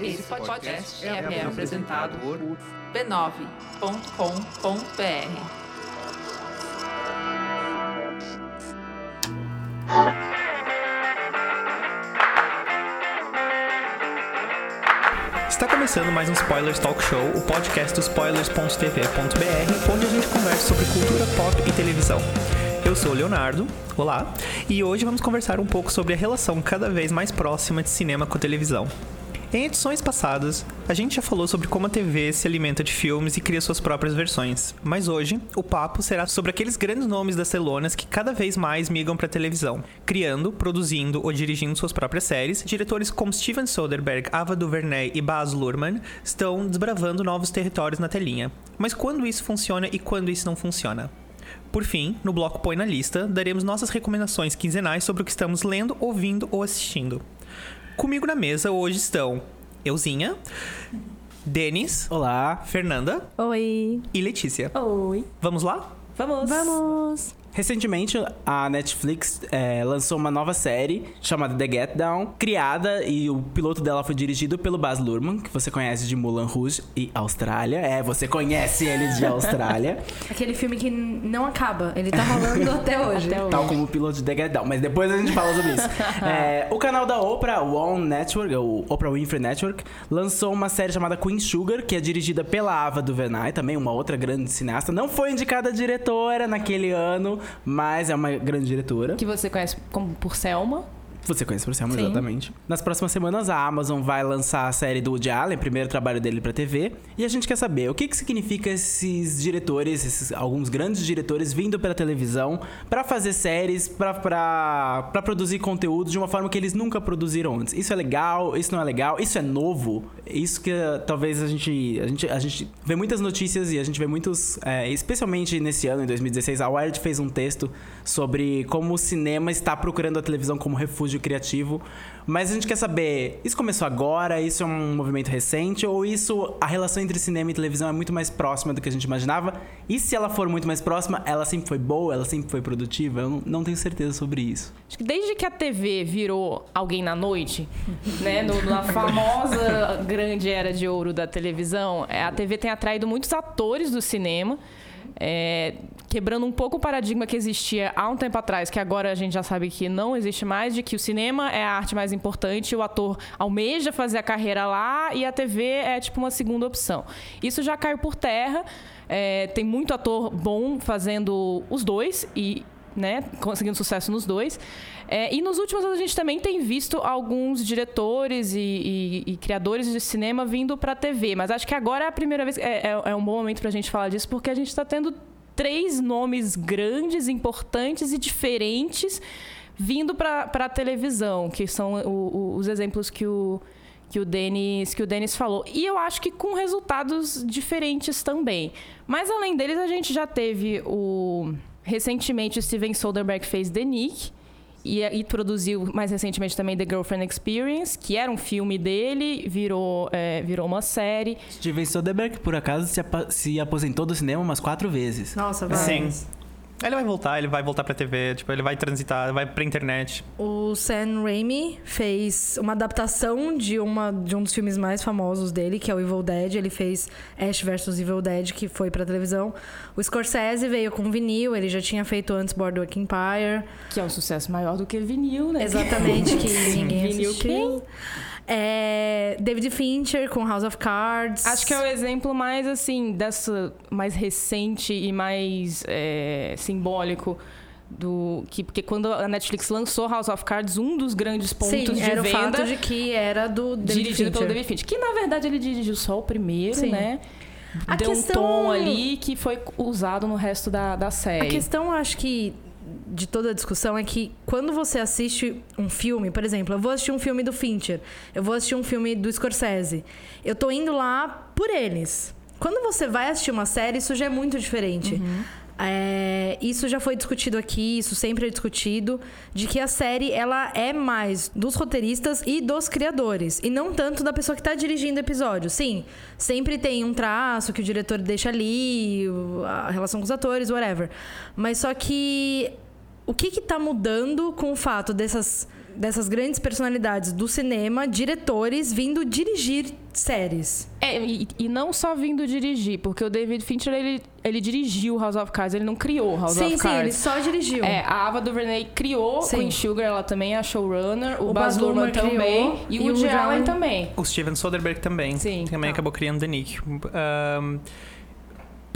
Esse podcast é, é apresentado por b9.com.br. Está começando mais um Spoilers Talk Show, o podcast do spoilers.tv.br, onde a gente conversa sobre cultura pop e televisão. Eu sou o Leonardo, olá, e hoje vamos conversar um pouco sobre a relação cada vez mais próxima de cinema com televisão. Em edições passadas, a gente já falou sobre como a TV se alimenta de filmes e cria suas próprias versões. Mas hoje, o papo será sobre aqueles grandes nomes das telonas que cada vez mais migram para televisão, criando, produzindo ou dirigindo suas próprias séries. Diretores como Steven Soderbergh, Ava DuVernay e Baz Luhrmann estão desbravando novos territórios na telinha. Mas quando isso funciona e quando isso não funciona? Por fim, no bloco Põe na Lista, daremos nossas recomendações quinzenais sobre o que estamos lendo, ouvindo ou assistindo. Comigo na mesa hoje estão Euzinha, Denis, Olá. Fernanda Oi. e Letícia. Oi. Vamos lá? Vamos. Vamos. Recentemente, a Netflix é, lançou uma nova série chamada The Get Down, criada e o piloto dela foi dirigido pelo Baz Luhrmann, que você conhece de Mulan Rouge e Austrália. É, você conhece ele de Austrália. Aquele filme que não acaba. Ele tá rolando até hoje. Até Tal como o piloto de The Get Down, mas depois a gente fala sobre isso. É, o canal da Oprah, o Network, o Oprah Winfrey Network, lançou uma série chamada Queen Sugar, que é dirigida pela Ava DuVernay, também uma outra grande cineasta. Não foi indicada diretora naquele ano, mas é uma grande diretora. Que você conhece como por Selma. Você conhece por Selma, Sim. exatamente. Nas próximas semanas, a Amazon vai lançar a série do Woody Allen, primeiro trabalho dele pra TV. E a gente quer saber o que, que significa esses diretores, esses alguns grandes diretores vindo pela televisão pra fazer séries, pra produzir conteúdo de uma forma que eles nunca produziram antes. Isso é legal, isso não é legal, isso é novo. Isso que eh, talvez a gente, a gente. A gente vê muitas notícias e a gente vê muitos. eh, especialmente nesse ano, em 2016, a Wired fez um texto sobre como o cinema está procurando a televisão como refúgio criativo. Mas a gente quer saber, isso começou agora? Isso é um movimento recente? Ou isso, a relação entre cinema e televisão é muito mais próxima do que a gente imaginava? E se ela for muito mais próxima, ela sempre foi boa? Ela sempre foi produtiva? Eu não, tenho certeza sobre isso. Acho que desde que a TV virou alguém na noite, né, na famosa grande era de ouro da televisão, é, a TV tem atraído muitos atores do cinema. é, quebrando um pouco o paradigma que existia há um tempo atrás, que agora a gente já sabe que não existe mais, de que o cinema é a arte mais importante, o ator almeja fazer a carreira lá e a TV é tipo uma segunda opção. Isso já caiu por terra. é, tem muito ator bom fazendo os dois e né, conseguindo sucesso nos dois. É, e nos últimos anos a gente também tem visto alguns diretores e, e- e criadores de cinema vindo para a TV, mas acho que agora é a primeira vez, é, é- é um bom momento para a gente falar disso, porque a gente está tendo três nomes grandes, importantes e diferentes vindo para a televisão, que são o- o- os exemplos que o que o Denis que o Denis falou. E eu acho que com resultados diferentes também. Mas além deles, a gente já teve o recentemente o Steven Soderbergh fez The Nick e, e produziu mais recentemente também The Girlfriend Experience, que era um filme dele, virou é, virou uma série. Steven Soderbergh, por acaso, se, se aposentou do cinema umas quatro vezes. Nossa, vai. Sim. Ele vai voltar, ele vai voltar pra TV, tipo, ele vai transitar, vai pra internet. O Sam Raimi fez uma adaptação de, uma, de um dos filmes mais famosos dele, que é o Evil Dead. Ele fez Ash vs Evil Dead, que foi pra televisão. O Scorsese veio com vinil, ele já tinha feito antes Boardwalk Empire. Que é um sucesso maior do que vinil, né? Exatamente, que ninguém Vinil assistiu. É, David Fincher com House of Cards. Acho que é o exemplo mais assim dessa mais recente e mais é, simbólico do que porque quando a Netflix lançou House of Cards, um dos grandes pontos Sim, de era o venda fato de que era do David dirigido pelo Fincher. David Fincher, que na verdade ele dirigiu só o primeiro, Sim. né? A Deu questão- um tom ali que foi usado no resto da, da A série. questão, eu acho que de toda a discussão é que quando você assiste um filme, por exemplo, eu vou assistir um filme do Fincher, eu vou assistir um filme do Scorsese, eu tô indo lá por eles. Quando você vai assistir uma série, isso já é muito diferente. É, isso já foi discutido aqui, isso sempre é discutido, de que a série ela é mais dos roteiristas e dos criadores, e não tanto da pessoa que está dirigindo o episódio. Sim, sempre tem um traço que o diretor deixa ali, a relação com os atores, whatever. Mas só que o que está mudando com o fato dessas dessas grandes personalidades do cinema, diretores vindo dirigir séries. É, e, e não só vindo dirigir, porque o David Fincher, ele, ele dirigiu House of Cards, ele não criou House sim, of sim, Cards. ele só dirigiu. É, a Ava DuVernay criou, Sim. Queen Sugar, ela também é a showrunner, o, O Baz Luhrmann também, criou, e o Woody Allen- também. O Steven Soderbergh também. Sim, Também tá. acabou criando The Nick. Ahn,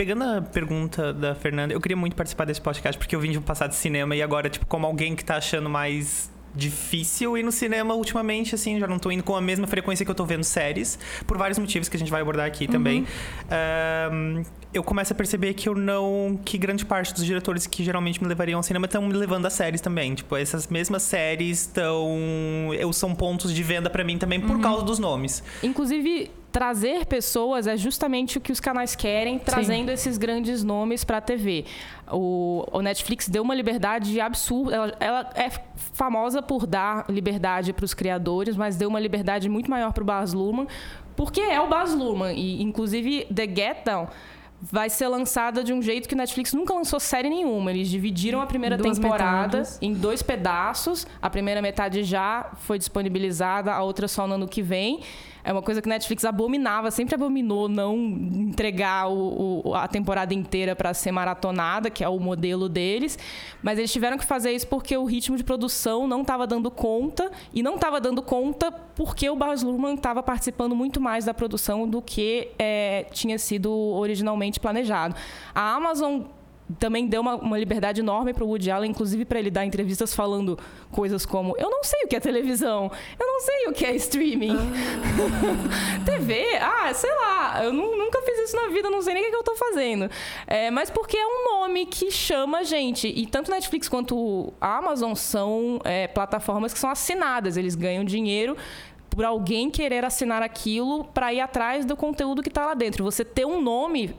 pegando a pergunta da Fernanda, eu queria muito participar desse podcast porque eu vim de um passado de cinema e agora, tipo, como alguém que tá achando mais difícil ir no cinema ultimamente, assim, já não tô indo com a mesma frequência que eu tô vendo séries, por vários motivos que a gente vai abordar aqui também. Ahn, eu começo a perceber que eu não. que grande parte dos diretores que geralmente me levariam ao cinema estão me levando a séries também. Tipo, essas mesmas séries estão. Eu são pontos de venda pra mim também por causa dos nomes. Inclusive, trazer pessoas é justamente o que os canais querem, trazendo esses grandes nomes para a TV. O, o Netflix deu uma liberdade absurda. Ela, ela é famosa por dar liberdade para os criadores, mas deu uma liberdade muito maior para o Baz Luhrmann, porque é o Baz Luhrmann. E, inclusive, The Get Down vai ser lançada de um jeito que o Netflix nunca lançou série nenhuma. Eles dividiram a primeira Duas temporada metades. em dois pedaços. A primeira metade já foi disponibilizada, a outra só no ano que vem. É uma coisa que Netflix abominava, sempre abominou não entregar o- o- a temporada inteira para ser maratonada, que é o modelo deles. Mas eles tiveram que fazer isso porque o ritmo de produção não estava dando conta. E não estava dando conta porque o Baz Luhrmann estava participando muito mais da produção do que eh, tinha sido originalmente planejado. A Amazon também deu uma, uma liberdade enorme para o Woody Allen, inclusive para ele dar entrevistas falando coisas como: Eu não sei o que é televisão, eu não sei o que é streaming. TV, ah, sei lá, eu nu- nunca fiz isso na vida, não sei nem o que, que eu tô fazendo. É, mas porque é um nome que chama a gente. E tanto Netflix quanto a Amazon são é, plataformas que são assinadas, eles ganham dinheiro por alguém querer assinar aquilo para ir atrás do conteúdo que está lá dentro. Você ter um nome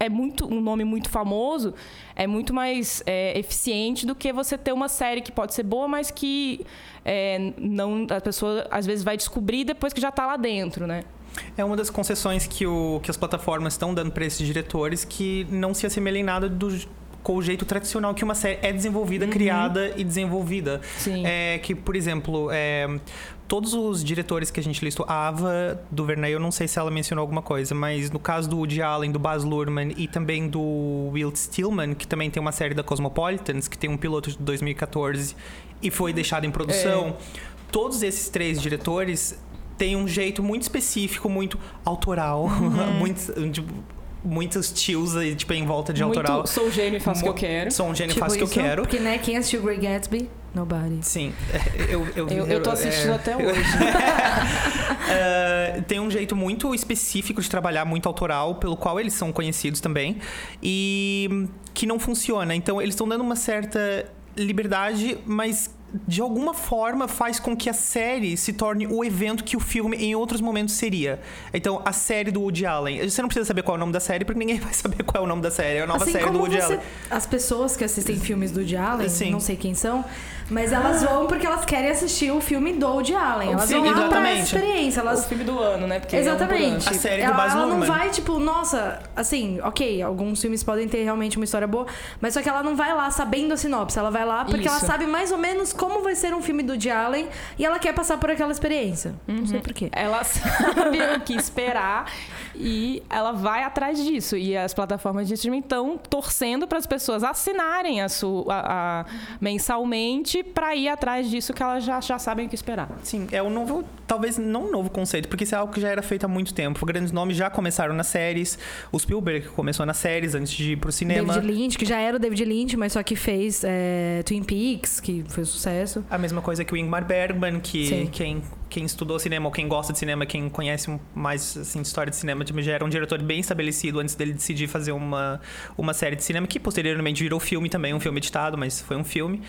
é muito um nome muito famoso é muito mais é, eficiente do que você ter uma série que pode ser boa mas que é, não a pessoa às vezes vai descobrir depois que já está lá dentro né? É uma das concessões que, o, que as plataformas estão dando para esses diretores que não se assemelha em nada do, com o jeito tradicional que uma série é desenvolvida, criada e desenvolvida. Sim. É que, por exemplo, é, todos os diretores que a gente listou, a Ava DuVernay, eu não sei se ela mencionou alguma coisa, mas no caso do Woody Allen, do Baz Luhrmann e também do Will Stillman, que também tem uma série da Cosmopolitans, que tem um piloto de 2014 e foi deixado em produção, todos esses três diretores têm um jeito muito específico, muito autoral, muito, tipo, muitos tios aí, tipo, em volta de autoral. muito sou gênio e faço o que eu quero Sou um gênio, Tipo faço o que eu quero. Porque, né, quem assistiu Grey Gatsby? Nobody. Sim, é, eu, eu, eu, eu tô assistindo é, até hoje é, tem um jeito muito específico de trabalhar, muito autoral, pelo qual eles são conhecidos também, e que não funciona. Então, eles estão dando uma certa liberdade, mas de alguma forma faz com que a série se torne o evento que o filme em outros momentos seria. Então, a série do Woody Allen. Você não precisa saber qual é o nome da série, porque ninguém vai saber qual é o nome da série. É a nova assim série como do Woody você, Allen. as pessoas que assistem filmes do Woody Allen, Sim. não sei quem são, mas elas vão porque elas querem assistir o filme do Woody Allen. Elas Sim, vão lá pra exatamente. experiência. o Elas filme do ano né porque é um por ano. Exatamente. A série do ela, Baz ela não vai, tipo, nossa, assim, ok, alguns filmes podem ter realmente uma história boa, mas só que ela não vai lá sabendo a sinopse. Ela vai lá porque ela Isso. sabe mais ou menos como vai ser um filme do Woody Allen e ela quer passar por aquela experiência. Não sei porquê. ela sabe o que esperar e ela vai atrás disso. E as plataformas de streaming estão torcendo para as pessoas assinarem a sua, a- a- mensalmente para ir atrás disso que elas já, já sabem o que esperar. Sim, é um novo, talvez não um novo conceito, porque isso é algo que já era feito há muito tempo. Grandes nomes já começaram nas séries. O Spielberg começou nas séries antes de ir pro cinema. David Lynch, que já era o David Lynch, mas só que fez é, Twin Peaks, que foi um sucesso. A mesma coisa que o Ingmar Bergman, que Sim. quem, quem estudou cinema, ou quem gosta de cinema, quem conhece mais assim, de história de cinema, tipo, já era um diretor bem estabelecido antes dele decidir fazer uma, uma série de cinema, que posteriormente virou filme também, um filme editado, mas foi um filme.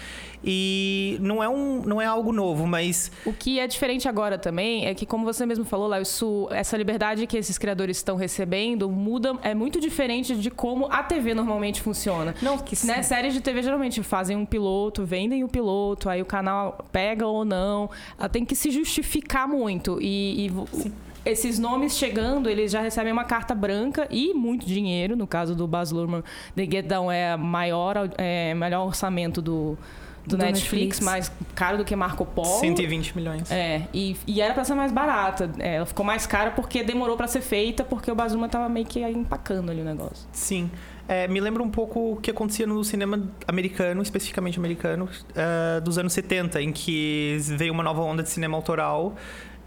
E não é, um, não é algo novo, mas O que é diferente agora também é que, como você mesmo falou, Léo, isso, essa liberdade que esses criadores estão recebendo muda, é muito diferente de como a TV normalmente funciona. Não, que né, séries de TV geralmente fazem um piloto, vendem o piloto, aí o canal pega ou não. Ela tem que se justificar muito. E, e esses nomes chegando, eles já recebem uma carta branca e muito dinheiro. No caso do Baz Luhrmann, The Get Down é a maior, é, melhor orçamento do, do, Do Netflix, Netflix. mais caro do que Marco Polo. 120 milhões. É, e, e era pra ser mais barata. É, ela ficou mais cara porque demorou pra ser feita, porque o Bazuma tava meio que empacando ali o negócio. Sim. É, me lembra um pouco o que acontecia no cinema americano, especificamente americano, ah, dos anos 70, em que veio uma nova onda de cinema autoral,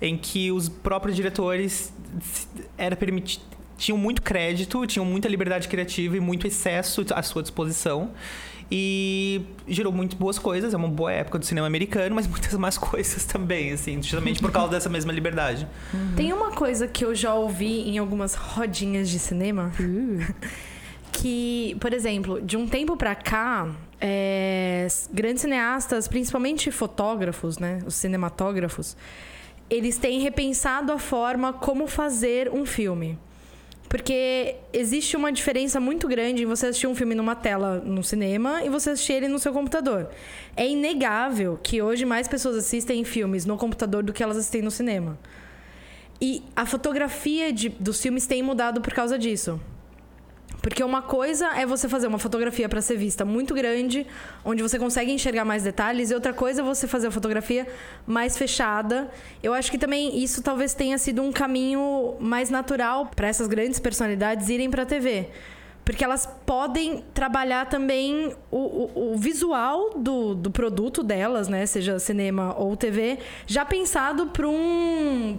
em que os próprios diretores era permiti tinham muito crédito, tinham muita liberdade criativa e muito excesso à sua disposição. E gerou muito boas coisas, é uma boa época do cinema americano, mas muitas más coisas também, assim, justamente por causa dessa mesma liberdade. Tem uma coisa que eu já ouvi em algumas rodinhas de cinema. Que, por exemplo, de um tempo pra cá, é, grandes cineastas, principalmente fotógrafos, né? Os cinematógrafos, eles têm repensado a forma como fazer um filme. Porque existe uma diferença muito grande em você assistir um filme numa tela no cinema e você assistir ele no seu computador. É inegável que hoje mais pessoas assistem filmes no computador do que elas assistem no cinema. E a fotografia de- dos filmes tem mudado por causa disso. Porque uma coisa é você fazer uma fotografia para ser vista muito grande, onde você consegue enxergar mais detalhes, e outra coisa é você fazer a fotografia mais fechada. Eu acho que também isso talvez tenha sido um caminho mais natural para essas grandes personalidades irem para a TV. Porque elas podem trabalhar também o, o- o visual do, do produto delas, né? Seja cinema ou TV, já pensado para um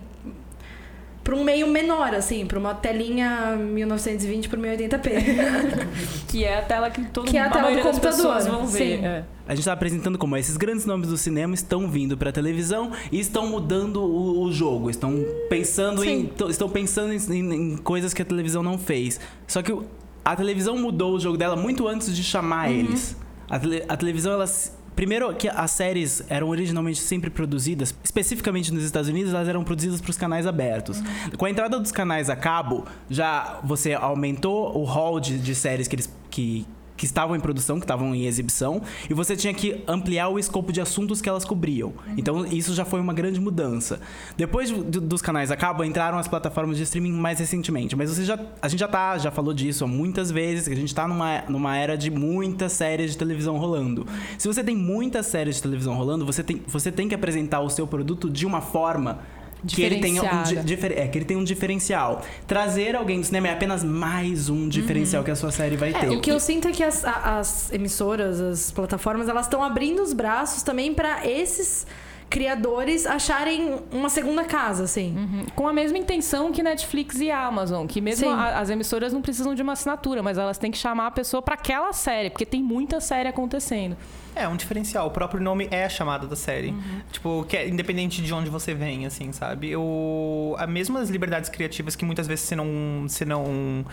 para um meio menor, assim, para uma telinha 1920 por 1080p. Que é a tela que todo Que é a tela do computador, pessoas vão ver. sim. É. A gente tá apresentando como esses grandes nomes do cinema estão vindo pra televisão e estão mudando o, o jogo, estão pensando em Sim. estão pensando em, em- em coisas que a televisão não fez. Só que a televisão mudou o jogo dela muito antes de chamar eles. A, tele- a televisão ela Primeiro que as séries eram originalmente sempre produzidas, especificamente nos Estados Unidos, elas eram produzidas para os canais abertos. Com a entrada dos canais a cabo, já você aumentou o hall de, de séries que eles que, que estavam em produção, que estavam em exibição, e você tinha que ampliar o escopo de assuntos que elas cobriam. Então, isso já foi uma grande mudança. Depois de- do- dos canais a cabo, entraram as plataformas de streaming mais recentemente. Mas você já, a gente já tá, já falou disso muitas vezes, que a gente tá numa, numa era de muitas séries de televisão rolando. Se você tem muitas séries de televisão rolando, você tem, você tem que apresentar o seu produto de uma forma que ele tenha um, di- difer- é, que ele tenha um diferencial. Trazer alguém do cinema é apenas mais um diferencial que a sua série vai ter. É, o que eu sinto é que as, as emissoras, as plataformas, elas estão abrindo os braços também para esses criadores acharem uma segunda casa, assim. Uhum. Com a mesma intenção que Netflix e Amazon, que mesmo a- as emissoras não precisam de uma assinatura, mas elas têm que chamar a pessoa para aquela série, porque tem muita série acontecendo. É, um diferencial. O próprio nome é a chamada da série. Tipo, que é independente de onde você vem, assim, sabe? Eu, a mesmas liberdades criativas que muitas vezes você não, você não,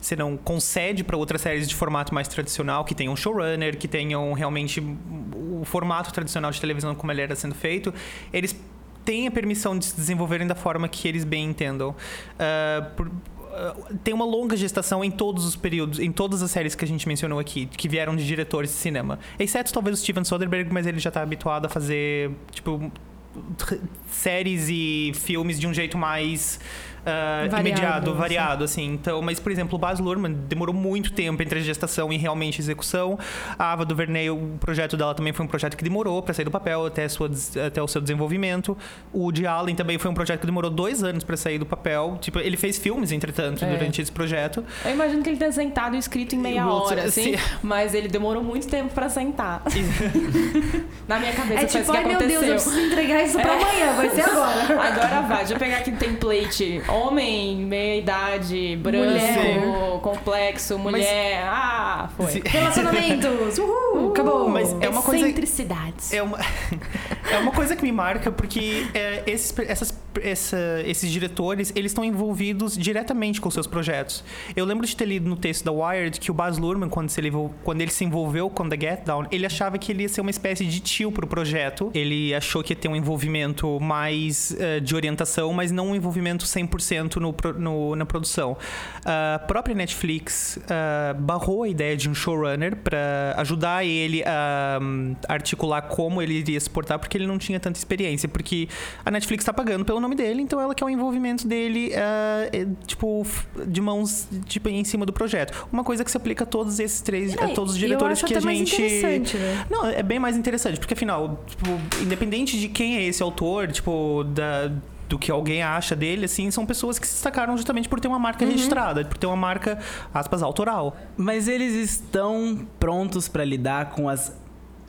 você não concede para outras séries de formato mais tradicional, que tenham showrunner, que tenham realmente o formato tradicional de televisão como ele era sendo feito, eles têm a permissão de se desenvolverem da forma que eles bem entendam. Ah, por- tem uma longa gestação em todos os períodos, em todas as séries que a gente mencionou aqui, que vieram de diretores de cinema. Exceto talvez o Steven Soderbergh, mas ele já tá habituado a fazer, tipo, séries e filmes de um jeito mais ah, Variado, imediato, assim. variado, assim. Então, mas, por exemplo, o Baz Luhrmann demorou muito tempo entre a gestação e realmente execução. A Ava DuVernay, o projeto dela também foi um projeto que demorou para sair do papel até, sua, até o seu desenvolvimento. O Woody Allen também foi um projeto que demorou dois anos para sair do papel. Tipo, ele fez filmes, entretanto, É. durante esse projeto. Eu imagino que ele tenha sentado e escrito em meia O- hora, assim, sim. mas ele demorou muito tempo pra sentar. Na minha cabeça É tipo, que ai meu aconteceu. Deus, eu preciso entregar isso pra amanhã, vai ser agora. Agora vai, deixa eu pegar aqui um template. Homem, meia idade, branco, Mulher. complexo, mulher. Ah, foi. Sim. Relacionamentos, uhul, acabou. Mas é uma coisa-. É uma, é uma coisa que me marca porque é, esses, essas, essa- esses diretores eles estão envolvidos diretamente com seus projetos. Eu lembro de ter lido no texto da Wired que o Baz Luhrmann, quando, se ele, quando ele se envolveu com The Get Down, ele achava que ele ia ser uma espécie de tio pro projeto. Ele achou que ia ter um envolvimento mais eh, de orientação, mas não um envolvimento 100% no, no, na produção. A própria Netflix ah, barrou a ideia de um showrunner para ajudar ele a hum, articular como ele iria se portar, porque ele não tinha tanta experiência. Porque a Netflix está pagando pelo o nome dele, então ela quer o envolvimento dele, eh, tipo, de mãos tipo, em cima do projeto. Uma coisa que se aplica a todos esses três, a É, todos os eu diretores acho que a gente. interessante, né? Não, é bem mais interessante, porque afinal, tipo, independente de quem é esse autor, tipo, da do que alguém acha dele, assim, são pessoas que se destacaram justamente por ter uma marca Uhum. registrada, por ter uma marca, aspas, autoral. Mas eles estão prontos pra lidar com as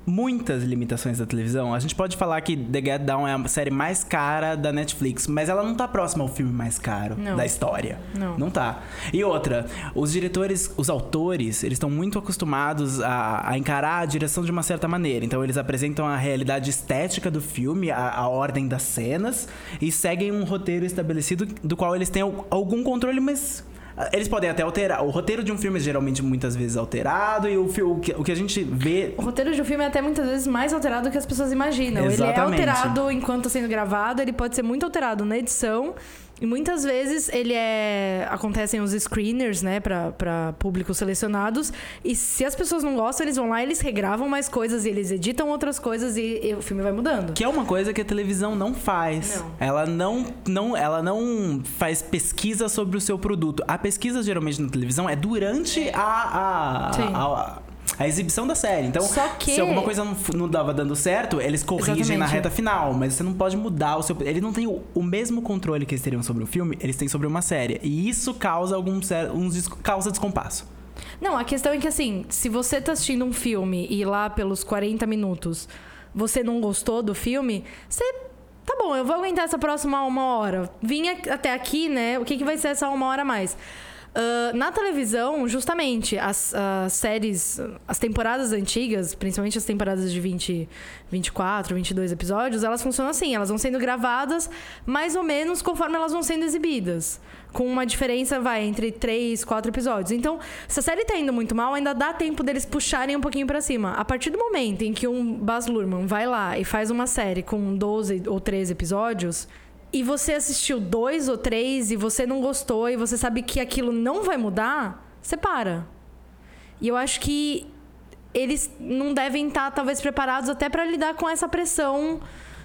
muitas limitações da televisão. A gente pode falar que The Get Down é a série mais cara da Netflix, mas ela não tá próxima ao filme mais caro Não. da história. Não. Não tá. E outra, os diretores, os autores, eles estão muito acostumados a, a encarar a direção de uma certa maneira. Então eles apresentam a realidade estética do filme, a, a ordem das cenas e seguem um roteiro estabelecido do qual eles têm al- algum controle, mas eles podem até alterar. O roteiro de um filme é geralmente muitas vezes alterado e o, o, que, o que a gente vê O roteiro de um filme é até muitas vezes mais alterado do que as pessoas imaginam. Ele é Exatamente. alterado enquanto está sendo gravado, ele pode ser muito alterado na edição. E muitas vezes ele é. Acontecem os screeners, né, pra, pra públicos selecionados. E se as pessoas não gostam, eles vão lá, eles regravam mais coisas, eles editam outras coisas e, e o filme vai mudando. Que é uma coisa que a televisão não faz. Não. Ela não, não, ela não faz pesquisa sobre o seu produto. A pesquisa geralmente na televisão é durante a, a, Sim. a, a exibição da série. Então, Só que- se alguma coisa não, não dava dando certo, eles corrigem na Exatamente. reta final. Mas você não pode mudar o seu. Ele não tem o, o mesmo controle que eles teriam sobre um filme, eles têm sobre uma série. E isso causa algum cer- uns causa descompasso. Não, a questão é que assim, se você tá assistindo um filme e lá pelos 40 minutos você não gostou do filme, você. Tá bom, eu vou aguentar essa próxima uma hora. Vim até aqui, né? O que, que vai ser essa uma hora a mais? Ah, na televisão, justamente, as, as séries, as temporadas antigas, principalmente as temporadas de 20, 24, 22 episódios, elas funcionam assim: elas vão sendo gravadas mais ou menos conforme elas vão sendo exibidas. Com uma diferença, vai, entre 3, 4 episódios. Então, se a série tá indo muito mal, ainda dá tempo deles puxarem um pouquinho pra cima. A partir do momento em que um Baz Luhrmann vai lá e faz uma série com 12 ou 13 episódios, e você assistiu dois ou três e você não gostou e você sabe que aquilo não vai mudar, você para. E eu acho que eles não devem estar, talvez, preparados até pra lidar com essa pressão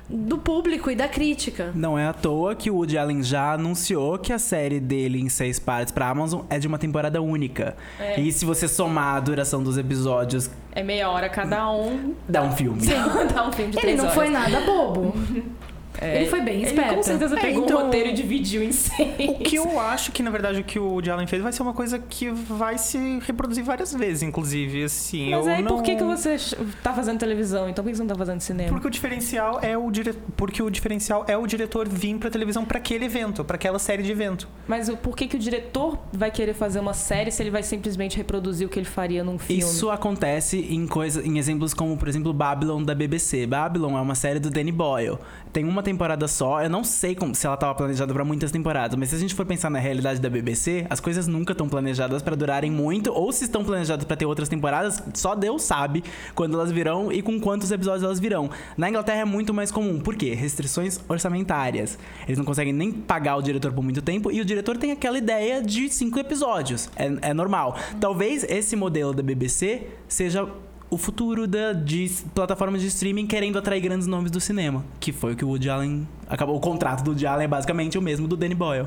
do público e da crítica. Não é à toa que o Woody Allen já anunciou que a série dele em seis partes pra Amazon é de uma temporada única. É. E se você somar a duração dos episódios, É meia hora cada um. dá um filme. Dá um filme de Ele três não horas. foi nada bobo. É, Ele foi bem Ele esperto. com certeza É, pegou então- um roteiro e dividiu em seis. O que eu acho que, na verdade, o que o Woody Allen fez vai ser uma coisa que vai se reproduzir várias vezes, inclusive, assim. Mas aí não... por que, que você tá fazendo televisão? Então por que você não tá fazendo cinema? Porque o diferencial é o dire... porque o diferencial é o diretor vir pra televisão pra aquele evento, pra aquela série de evento. Mas por que, que o diretor vai querer fazer uma série se ele vai simplesmente reproduzir o que ele faria num filme? Isso acontece em, coisa, em exemplos como, por exemplo, Babylon da BBC. Babylon é uma série do Danny Boyle. Tem uma temporada só. Eu não sei como- se ela estava planejada para muitas temporadas, mas se a gente for pensar na realidade da BBC, as coisas nunca estão planejadas para durarem muito, ou se estão planejadas para ter outras temporadas, só Deus sabe quando elas virão e com quantos episódios elas virão. Na Inglaterra é muito mais comum. Por quê? Restrições orçamentárias. Eles não conseguem nem pagar o diretor por muito tempo e o diretor tem aquela ideia de cinco episódios. É, é normal. Talvez esse modelo da BBC seja o futuro da, de plataformas de streaming querendo atrair grandes nomes do cinema. Que foi o que o Woody Allen. Acabou. O contrato do Woody Allen é basicamente o mesmo do Danny Boyle.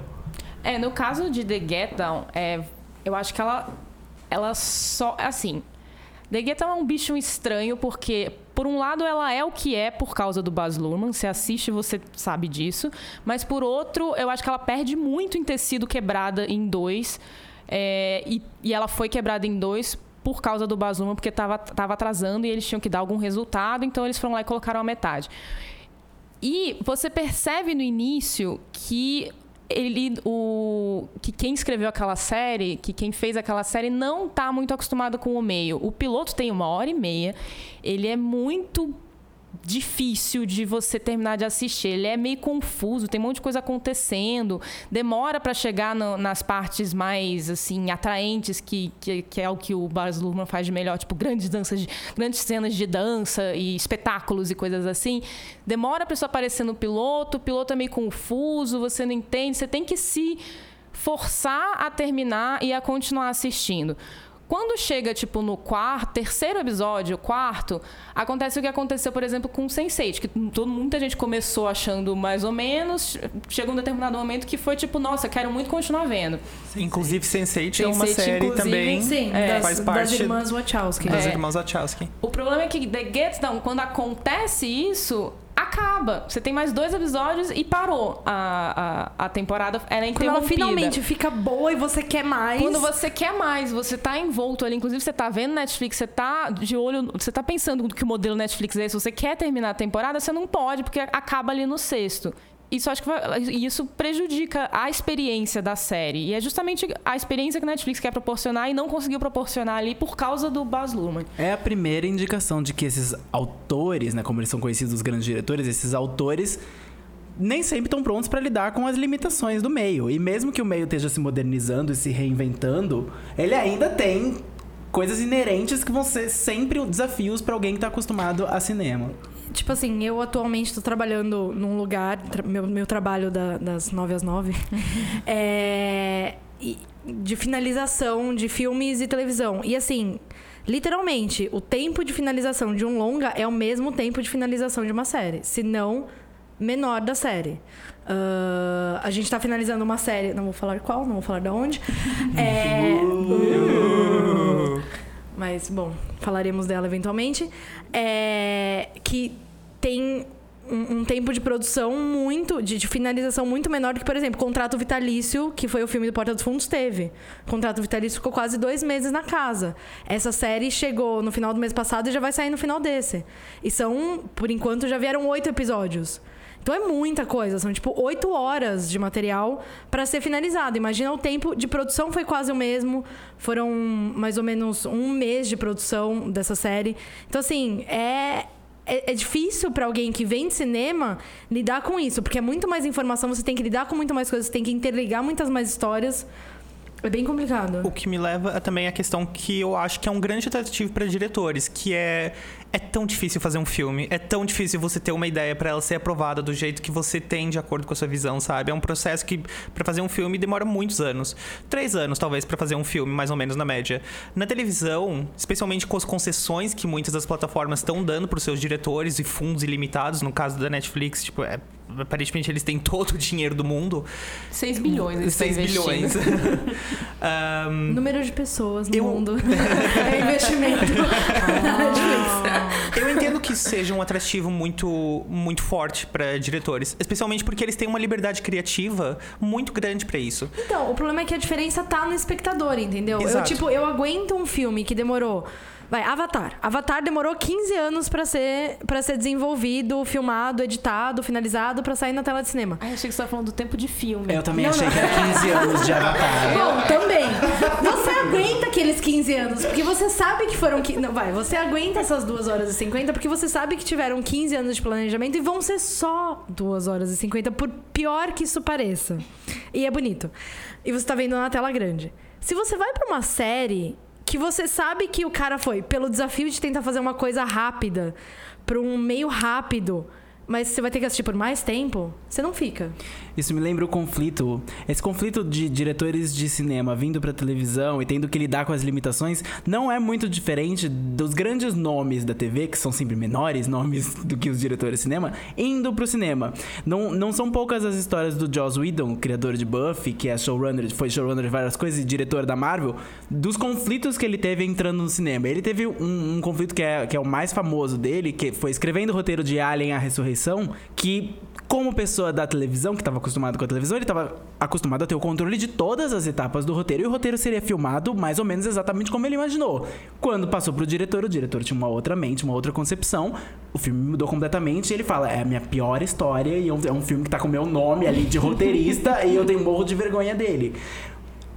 É, no caso de The Get Down, é, eu acho que ela, ela só. Assim. The Get Down é um bicho estranho porque, por um lado, ela é o que é por causa do Baz Luhrmann. Você assiste, você sabe disso. Mas, por outro, eu acho que ela perde muito em ter sido quebrada em dois. É, e, e ela foi quebrada em dois por causa do Baz Luhrmann, porque estava tava atrasando e eles tinham que dar algum resultado. Então, eles foram lá e colocaram a metade. E você percebe no início que ele o que quem escreveu aquela série, que quem fez aquela série não tá muito acostumado com o meio. O piloto tem uma hora e meia. Ele é muito difícil de você terminar de assistir. Ele é meio confuso, tem um monte de coisa acontecendo, demora para chegar no- nas partes mais assim atraentes que, que, que é o que o Baz Luhrmann faz de melhor, tipo grandes danças, de, grandes cenas de dança e espetáculos e coisas assim. Demora para isso aparecer no piloto, o piloto é meio confuso, você não entende, você tem que se forçar a terminar e a continuar assistindo. Quando chega, tipo, no quarto, terceiro episódio, quarto, acontece o que aconteceu, por exemplo, com Sense8, que todo, muita gente começou achando mais ou menos, chegou um determinado momento que foi tipo, nossa, quero muito continuar vendo. Inclusive, Sense8 é uma Sense8, série também. Sim, É, das, faz das parte irmãs Wachowski. Das É. irmãs Wachowski. O problema é que The Get Down, quando acontece isso, acaba. Você tem mais dois episódios e parou. A, a, a temporada era Quando interrompida. ela finalmente fica boa e você quer mais. Quando você quer mais, você tá envolto ali, inclusive você tá vendo Netflix, você tá de olho, você tá pensando que o modelo Netflix é esse, você quer terminar a temporada, você não pode, porque acaba ali no sexto. Isso acho que vai, isso prejudica a experiência da série. E é justamente a experiência que a Netflix quer proporcionar e não conseguiu proporcionar ali por causa do Baz Luhrmann. É a primeira indicação de que esses autores, né, como eles são conhecidos os grandes diretores, esses autores nem sempre estão prontos para lidar com as limitações do meio. E mesmo que o meio esteja se modernizando e se reinventando, ele ainda tem coisas inerentes que vão ser sempre desafios para alguém que tá acostumado a cinema. Tipo assim, eu atualmente tô trabalhando num lugar, tra- meu, meu trabalho da- das 9 às 9, é, de finalização de filmes e televisão. E assim, literalmente, o tempo de finalização de um longa é o mesmo tempo de finalização de uma série. Se não, menor da série. Ah, a gente tá finalizando uma série, não vou falar qual, não vou falar de onde. É, mas, bom, falaremos dela eventualmente. É, que tem um, um tempo de produção muito, de, de finalização muito menor do que, por exemplo, Contrato Vitalício, que foi o filme do Porta dos Fundos, teve. Contrato Vitalício ficou quase dois meses na casa. Essa série chegou no final do mês passado e já vai sair no final desse. E são, por enquanto, já vieram oito episódios. Então é muita coisa, são tipo oito horas de material para ser finalizado. Imagina o tempo de produção foi quase o mesmo, foram mais ou menos um mês de produção dessa série. Então assim é é, é difícil para alguém que vem de cinema lidar com isso, porque é muito mais informação, você tem que lidar com muito mais coisas, você tem que interligar muitas mais histórias. É bem complicado. O que me leva a também a questão que eu acho que é um grande atrativo para diretores, que é é tão difícil fazer um filme, é tão difícil você ter uma ideia para ela ser aprovada do jeito que você tem de acordo com a sua visão, sabe? É um processo que para fazer um filme demora muitos anos, três anos talvez para fazer um filme, mais ou menos na média. Na televisão, especialmente com as concessões que muitas das plataformas estão dando para os seus diretores e fundos ilimitados, no caso da Netflix, tipo, é, aparentemente eles têm todo o dinheiro do mundo, 6 bilhões. eles 6 estão bilhões. Ahn, Número de pessoas no Eu- mundo. é investimento. Netflix. Eu entendo que isso seja um atrativo muito, muito forte para diretores, especialmente porque eles têm uma liberdade criativa muito grande para isso. Então, o problema é que a diferença tá no espectador, entendeu? Eu, Exato. tipo, eu aguento um filme que demorou. Vai, Avatar. Avatar demorou 15 anos pra ser, pra ser desenvolvido, filmado, editado, finalizado, pra sair na tela de cinema. Ai, achei que você estava falando do tempo de filme. Eu também Não, achei não. que era 15 anos de Avatar. Bom, também. Você aguenta aqueles 15 anos, porque você sabe que foram. qui- Não, vai, você aguenta essas 2 horas e 50, porque você sabe que tiveram 15 anos de planejamento e vão ser só 2 horas e 50, por pior que isso pareça. E é bonito. E você tá vendo na tela grande. Se você vai pra uma série que você sabe que o cara foi pelo desafio de tentar fazer uma coisa rápida, pra um meio rápido. Mas você vai ter que assistir por mais tempo, você não fica. Isso me lembra o conflito. Esse conflito de diretores de cinema vindo pra televisão e tendo que lidar com as limitações não é muito diferente dos grandes nomes da TV, que são sempre menores nomes do que os diretores de cinema, indo pro cinema. Não, não são poucas as histórias do Joss Whedon, criador de Buffy, que é showrunner, foi showrunner de várias coisas e diretor da Marvel, dos conflitos que ele teve entrando no cinema. Ele teve um, um conflito que é, que é o mais famoso dele, que foi escrevendo o roteiro de Alien, a Ressurreição, que como pessoa da televisão, que estava acostumado com a televisão, ele estava acostumado a ter o controle de todas as etapas do roteiro e o roteiro seria filmado mais ou menos exatamente como ele imaginou. Quando passou pro diretor, o diretor tinha uma outra mente, uma outra concepção. O filme mudou completamente e ele fala: é a minha pior história e é um, é filme que tá com o meu nome ali de roteirista e eu tenho morro de vergonha dele.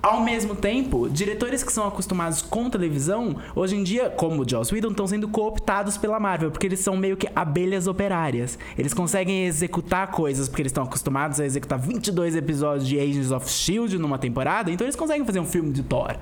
Ao mesmo tempo, diretores que são acostumados com televisão, hoje em dia, como o Joss Whedon, estão sendo cooptados pela Marvel, porque eles são meio que abelhas operárias. Eles conseguem executar coisas porque eles estão acostumados a executar 22 episódios de Agents of S.H.I.E.L.D. numa temporada, então eles conseguem fazer um filme de Thor.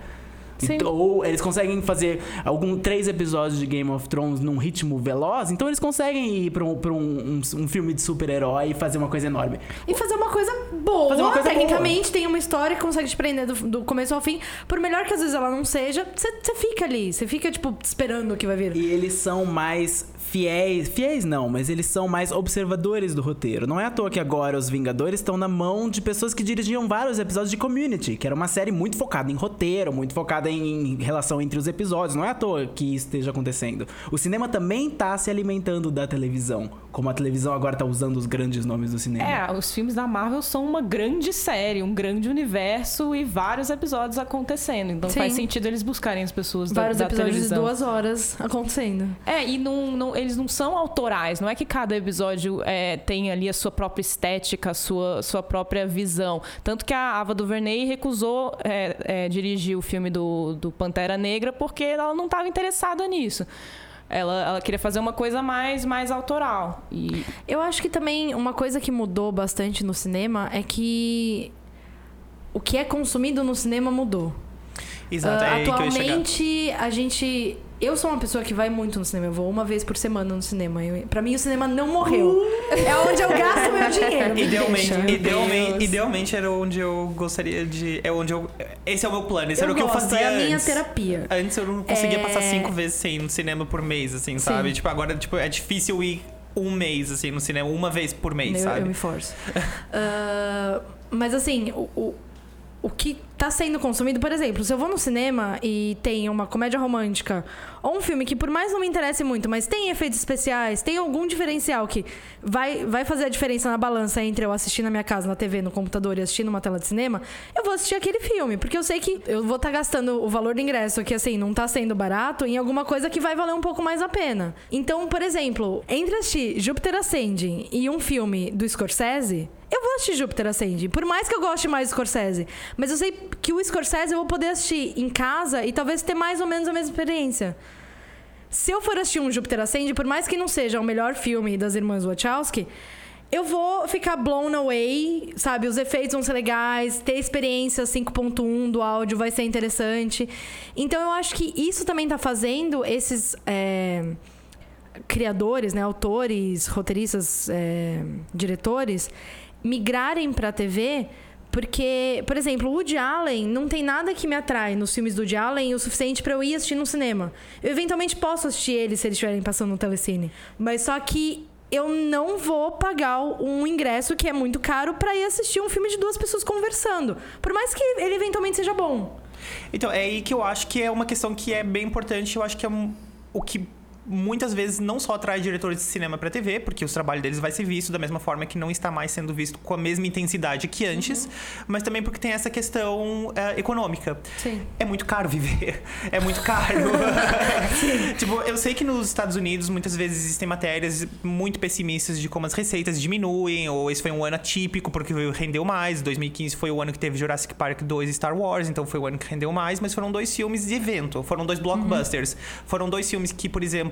Então, ou eles conseguem fazer algum três episódios de Game of Thrones num ritmo veloz, então eles conseguem ir pra um, pra um, um, um filme de super-herói e fazer uma coisa enorme. E fazer uma coisa boa. Fazer uma coisa Tecnicamente, tem uma história que consegue te prender do, do começo ao fim. Por melhor que às vezes ela não seja, você fica ali. Você fica, tipo, esperando o que vai vir. E eles são mais fiéis. Fiéis não, mas eles são mais observadores do roteiro. Não é à toa que agora os Vingadores estão na mão de pessoas que dirigiam vários episódios de Community, que era uma série muito focada em roteiro, muito focada em relação entre os episódios. Não é à toa que isso esteja acontecendo. O cinema também tá se alimentando da televisão, como a televisão agora tá usando os grandes nomes do cinema. É, os filmes da Marvel são uma grande série, um grande universo e vários episódios acontecendo. Então Sim. faz sentido eles buscarem as pessoas da, Vários da episódios televisão. de duas horas acontecendo. É, e não, não- eles não são autorais, não é que cada episódio é, tem ali a sua própria estética, a sua, sua própria visão. Tanto que a Ava DuVernay recusou é, é, dirigir o filme do, do Pantera Negra porque ela não estava interessada nisso. Ela, ela queria fazer uma coisa mais, mais autoral. E Eu acho que também uma coisa que mudou bastante no cinema é que o que é consumido no cinema mudou. Exato, Ah, é aí que eu ia chegar. atualmente, a gente. Eu sou uma pessoa que vai muito no cinema. Eu vou uma vez por semana no cinema. Eu, pra mim, o cinema não morreu. É onde eu gasto meu dinheiro. me Idealmente, deixa. idealmente, idealmente era onde eu gostaria de. É onde eu. Esse é o meu plano, esse Eu era o que eu gosto, fazia é a minha antes. terapia. Antes eu não conseguia É. passar cinco vezes sem ir no cinema por mês, assim, sabe? Tipo, agora tipo, é difícil ir um mês, assim, no cinema, uma vez por mês, eu, sabe? eu me forço. Ah, mas assim, o, o, o que tá sendo consumido, por exemplo, se eu vou no cinema e tem uma comédia romântica ou um filme que por mais não me interesse muito, mas tem efeitos especiais, tem algum diferencial que vai, vai fazer a diferença na balança entre eu assistir na minha casa, na TV, no computador e assistir numa tela de cinema, eu vou assistir aquele filme, porque eu sei que eu vou estar gastando o valor do ingresso, que assim, não tá sendo barato, em alguma coisa que vai valer um pouco mais a pena. Então, por exemplo, entre assistir Júpiter Ascending e um filme do Scorsese, eu vou assistir Júpiter Ascending, por mais que eu goste mais do Scorsese. Mas eu sei que o Scorsese eu vou poder assistir em casa e talvez ter mais ou menos a mesma experiência. Se eu for assistir um Júpiter Ascende, por mais que não seja o melhor filme das irmãs Wachowski, eu vou ficar blown away, sabe? Os efeitos vão ser legais, ter experiência 5.1 do áudio vai ser interessante. Então eu acho que isso também tá fazendo esses é, criadores, né, autores, roteiristas, é, diretores, migrarem pra TV. Porque, por exemplo, o Woody Allen não tem nada que me atrai nos filmes do Woody Allen o suficiente pra eu ir assistir no cinema. Eu eventualmente posso assistir eles se eles estiverem passando no telecine. Mas só que eu não vou pagar um ingresso que é muito caro pra ir assistir um filme de duas pessoas conversando. Por mais que ele eventualmente seja bom. Então, é aí que eu acho que é uma questão que é bem importante. Eu acho que é um- o que muitas vezes não só atrai diretores de cinema para TV, porque os trabalhos deles vai ser visto da mesma forma que não está mais sendo visto com a mesma intensidade que antes, mas também porque tem essa questão eh, econômica. Sim. É muito caro viver. É muito caro. tipo, eu sei que nos Estados Unidos muitas vezes existem matérias muito pessimistas de como as receitas diminuem, ou esse foi um ano atípico porque rendeu mais. 2015 foi o ano que teve Jurassic Park 2 e Star Wars, então foi o ano que rendeu mais, mas foram dois filmes de evento, foram dois blockbusters. Foram dois filmes que, por exemplo,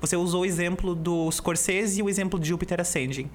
você usou o exemplo do Scorsese e o exemplo de Júpiter Ascending.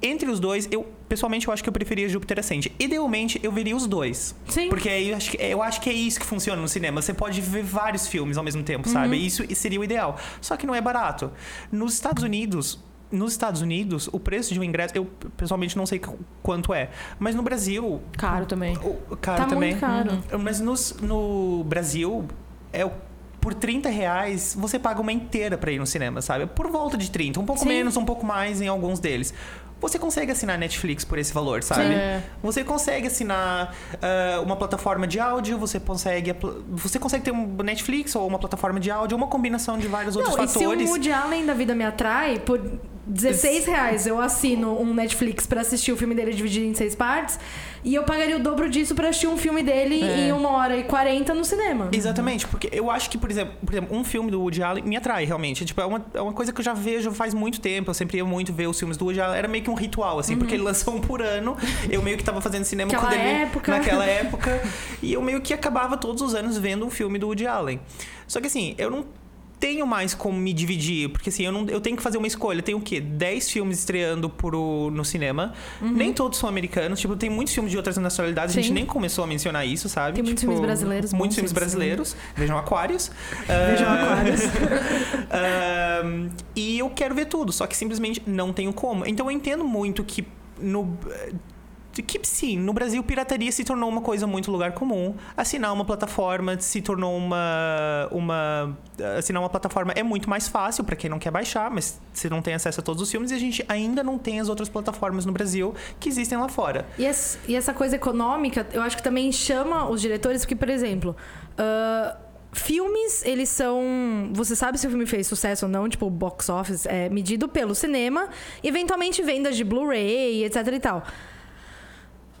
Entre os dois, eu pessoalmente eu acho que eu preferia Júpiter Ascending. Idealmente, eu veria os dois. Sim. Porque eu acho, que, eu acho que é isso que funciona no cinema. Você pode ver vários filmes ao mesmo tempo, sabe? Isso seria o ideal. Só que não é barato. Nos Estados Unidos. Nos Estados Unidos, o preço de um ingresso, eu pessoalmente não sei qu- quanto é. Mas no Brasil. Caro também. O, caro Tá também. muito caro. Mas nos- no Brasil, é o- por 30 reais, você paga uma inteira pra ir no cinema, sabe? Por volta de 30. Um pouco Sim. menos, um pouco mais em alguns deles. Você consegue assinar Netflix por esse valor, sabe? É. Você consegue assinar ah, uma plataforma de áudio, você consegue, você consegue ter um Netflix ou uma plataforma de áudio, uma combinação de vários outros Não, e se fatores. o Woody Allen da vida me atrai, por 16 reais eu assino um Netflix pra assistir o filme dele dividido em seis partes, e eu pagaria o dobro disso pra assistir um filme dele É. em uma hora e 40 no cinema. Exatamente, porque eu acho que, por exemplo, por exemplo, um filme do Woody Allen me atrai realmente. Tipo, é uma, é uma coisa que eu já vejo faz muito tempo. Eu sempre ia muito ver os filmes do Woody Allen. Era meio que um ritual, assim, porque ele lançou um por ano. Eu meio que tava fazendo cinema Uhum. Aquela quando ele. época. Naquela época. E eu meio que acabava todos os anos vendo um filme do Woody Allen. Só que assim, eu não. Tenho mais como me dividir, porque assim, eu, não, eu tenho que fazer uma escolha. Tem o quê? 10 filmes estreando pro, no cinema. Nem todos são americanos. Tipo, tem muitos filmes de outras nacionalidades. A gente Uhum. Sim. nem começou a mencionar isso, sabe? Tem muitos Tipo, filmes brasileiros, Muitos filmes brasileiros. Vejam Aquários. Vejam Aquários. Ahn, e eu quero ver tudo, só que simplesmente não tenho como. Então eu entendo muito que no. Que sim, no Brasil pirataria se tornou uma coisa muito lugar comum. Assinar uma plataforma se tornou uma. uma assinar uma plataforma é muito mais fácil para quem não quer baixar, mas você não tem acesso a todos os filmes e a gente ainda não tem as outras plataformas no Brasil que existem lá fora. E, ess- e essa coisa econômica, eu acho que também chama os diretores, porque, por exemplo, ah, filmes, eles são. Você sabe se o filme fez sucesso ou não, tipo, box office é medido pelo cinema, eventualmente vendas de Blu-ray, etc e tal.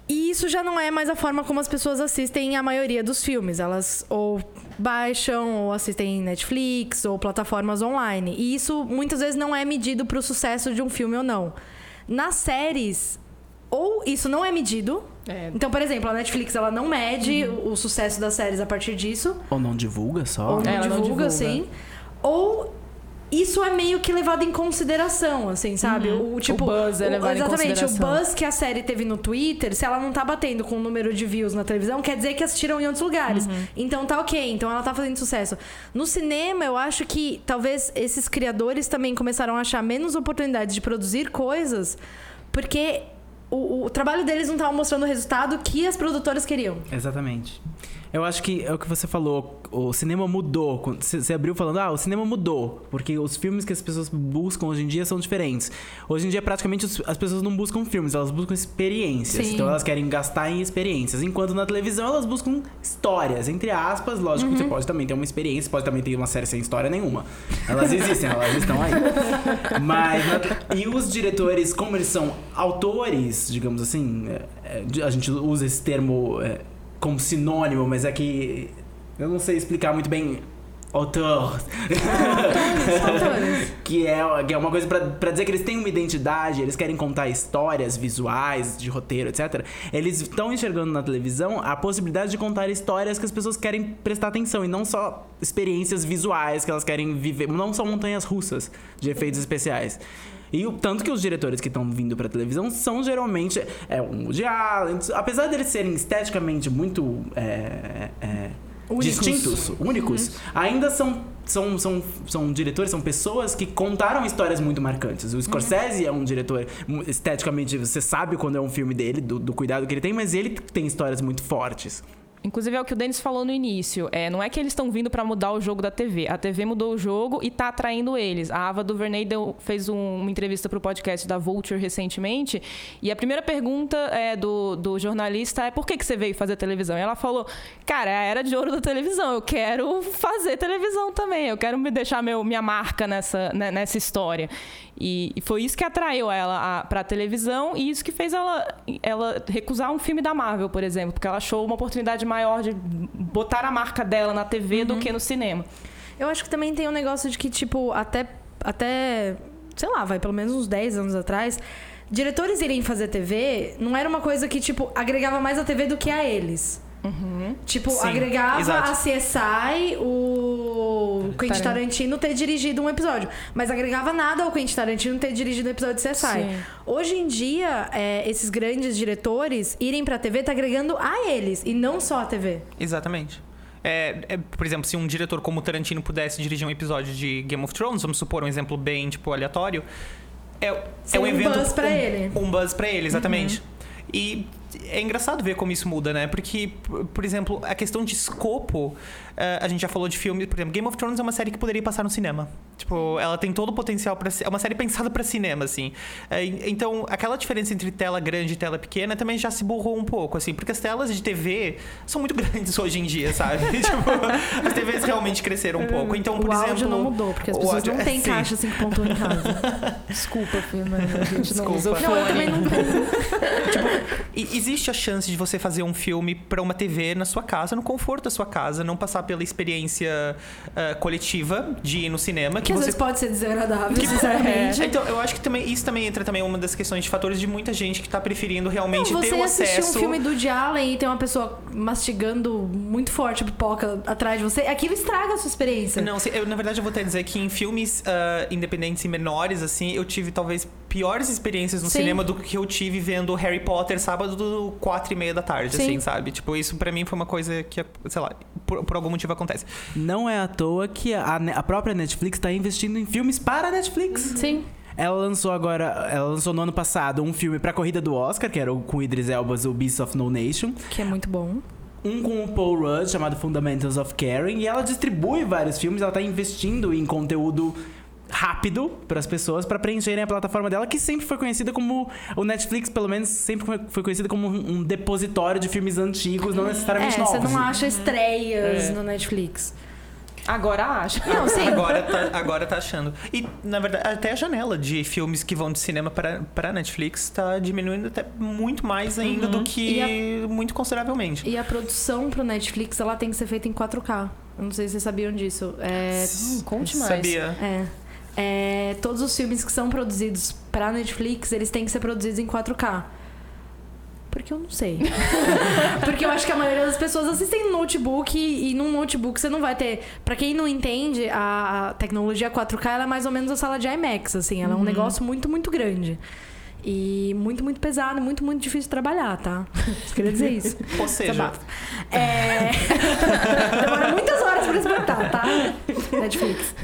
E isso já não é mais a forma como as pessoas assistem a maioria dos filmes. Elas ou baixam, ou assistem em Netflix, ou plataformas online. E isso muitas vezes não é medido para o sucesso de um filme ou não. Nas séries, ou isso não é medido. É. Então, por exemplo, a Netflix ela não mede o, o sucesso das séries a partir disso. Ou não divulga só? Ou não, Ela não divulga, divulga. assim. Ou isso é meio que levado em consideração, assim, sabe? O, tipo, buzz é levado em Exatamente. O consideração. buzz que a série teve no Twitter, se ela não tá batendo com o número de views na televisão, quer dizer que assistiram em outros lugares. Então tá ok, então ela tá fazendo sucesso. No cinema, eu acho que talvez esses criadores também começaram a achar menos oportunidades de produzir coisas, porque o, o trabalho deles não tava mostrando o resultado que as produtoras queriam. Exatamente. Eu acho que é o que você falou, o cinema mudou. Você abriu falando, ah, o cinema mudou. Porque os filmes que as pessoas buscam hoje em dia são diferentes. Hoje em dia, praticamente, as pessoas não buscam filmes, elas buscam experiências. Sim. Então elas querem gastar em experiências. Enquanto na televisão elas buscam histórias, entre aspas. Lógico, você pode também ter uma experiência, pode também ter uma série sem história nenhuma. Elas existem, elas estão aí. Mas. E os diretores, como eles são autores, digamos assim, é, é, a gente usa esse termo é, como sinônimo, mas é que. Eu não sei explicar muito bem. Autor. Que, é, que é uma coisa pra dizer que eles têm uma identidade, eles querem contar histórias visuais, de roteiro, etc. Eles estão enxergando na televisão a possibilidade de contar histórias que as pessoas querem prestar atenção e não só experiências visuais que elas querem viver, não só montanhas russas de efeitos especiais. E o tanto que os diretores que estão vindo pra televisão são geralmente é um Woody Allen, apesar deles serem esteticamente muito é, é, Únicos. distintos, únicos, ainda são, são, são, são diretores, são pessoas que contaram histórias muito marcantes. O Scorsese é um diretor, esteticamente, você sabe quando é um filme dele, do, do cuidado que ele tem, mas ele tem histórias muito fortes. Inclusive é o que o Denis falou no início. É, não é que eles estão vindo para mudar o jogo da TV. A TV mudou o jogo e tá atraindo eles. A Ava DuVernay deu, fez um- uma entrevista pro podcast da Vulture recentemente. E a primeira pergunta é, do, do jornalista é por que, que você veio fazer televisão? E ela falou, cara, é a era de ouro da televisão. Eu quero fazer televisão também. Eu quero me deixar meu, minha marca nessa, né, nessa história. E, e foi isso que atraiu ela a, pra televisão e isso que fez ela, ela recusar um filme da Marvel, por exemplo, porque ela achou uma oportunidade maior de botar a marca dela na TV do que no cinema. Eu acho que também tem um negócio de que, tipo, até, até sei lá, vai pelo menos uns 10 anos atrás, diretores irem fazer TV não era uma coisa que, tipo, agregava mais a TV do que a eles. Tipo, Sim, agregava exato. a CSI, o Quentin Tarantino ter dirigido um episódio. Mas agregava nada ao Quentin Tarantino ter dirigido um episódio de CSI. Sim. Hoje em dia, é, esses grandes diretores irem pra TV tá agregando a eles e não só a TV. Exatamente. É, é, por exemplo, se um diretor como Tarantino pudesse dirigir um episódio de Game of Thrones, vamos supor um exemplo bem, tipo, aleatório, é, é um um evento... buzz pra um, ele. Um buzz pra ele, exatamente. E é engraçado ver como isso muda, né? Porque, por- exemplo, a questão de escopo, a gente já falou de filme, por exemplo, Game of Thrones é uma série que poderia passar no cinema. Tipo, ela tem todo o potencial para ser. É uma série pensada pra cinema, assim. Eh, então, aquela diferença entre tela grande e tela pequena também já se burrou um pouco, assim, porque as telas de TV são muito grandes hoje em dia, sabe? tipo, as TVs realmente cresceram um pouco. Então, por o exemplo. áudio não mudou, porque as o pessoas áudio- não têm sim. caixa 5.1 em casa. Desculpa, Fernanda, a gente não Desculpa. usa Não, eu fone. também não tenho. E, existe a chance de você fazer um filme pra uma TV na sua casa, no conforto da sua casa, não passar pela experiência ah, coletiva de ir no cinema. Que Que às você vezes pode ser desagradável, Que- sinceramente. É, então, eu acho que também, isso também entra também uma das questões de fatores de muita gente que tá preferindo realmente Não, ter você o assistir acesso. um filme do Allen e tem uma pessoa mastigando muito forte pipoca atrás de você, aquilo estraga a sua experiência. Não, eu, na verdade eu vou até dizer que em filmes ah, independentes e menores, assim, eu tive talvez piores experiências no Sim. cinema do que eu tive vendo Harry Potter sábado do quatro e meia da tarde, Sim. assim, sabe? Tipo, isso pra mim foi uma coisa que, sei lá, por, por algum motivo acontece. Não é à toa que a, a própria Netflix tá investindo em filmes para a Netflix. Sim. Ela lançou agora, ela lançou no ano passado um filme pra corrida do Oscar, que era o com Idris Elba, o Beast of No Nation. Que é muito bom. Um com o Paul Rudd, chamado Fundamentals of Caring. E ela distribui vários filmes, ela tá investindo em conteúdo rápido para as pessoas para preencherem a plataforma dela, que sempre foi conhecida como o Netflix, pelo menos sempre foi- conhecida como um depositório de filmes antigos, não É, necessariamente novos. você não acha estreias É. no Netflix. Agora acho. Não, sim. Agora tá, agora tá achando. E, na verdade, até a janela de filmes que vão de cinema para, para Netflix tá diminuindo até muito mais ainda do que E muito consideravelmente. E a produção pro Netflix, ela tem que ser feita em 4K. Eu não sei se vocês sabiam disso. É, Hum, conte mais. Sabia? é, é, todos os filmes que são produzidos pra Netflix, eles têm que ser produzidos em 4K. Porque eu não sei. Porque eu acho que a maioria das pessoas assistem no notebook e, e num notebook você não vai ter. Pra quem não entende, a, a tecnologia 4K ela é mais ou menos a sala de IMAX, assim. Ela é um negócio muito, muito grande. E muito, muito pesado, muito, muito difícil de trabalhar, tá? Só queria dizer isso. Ou seja. É... Demora muitas horas pra exportar, tá? Netflix.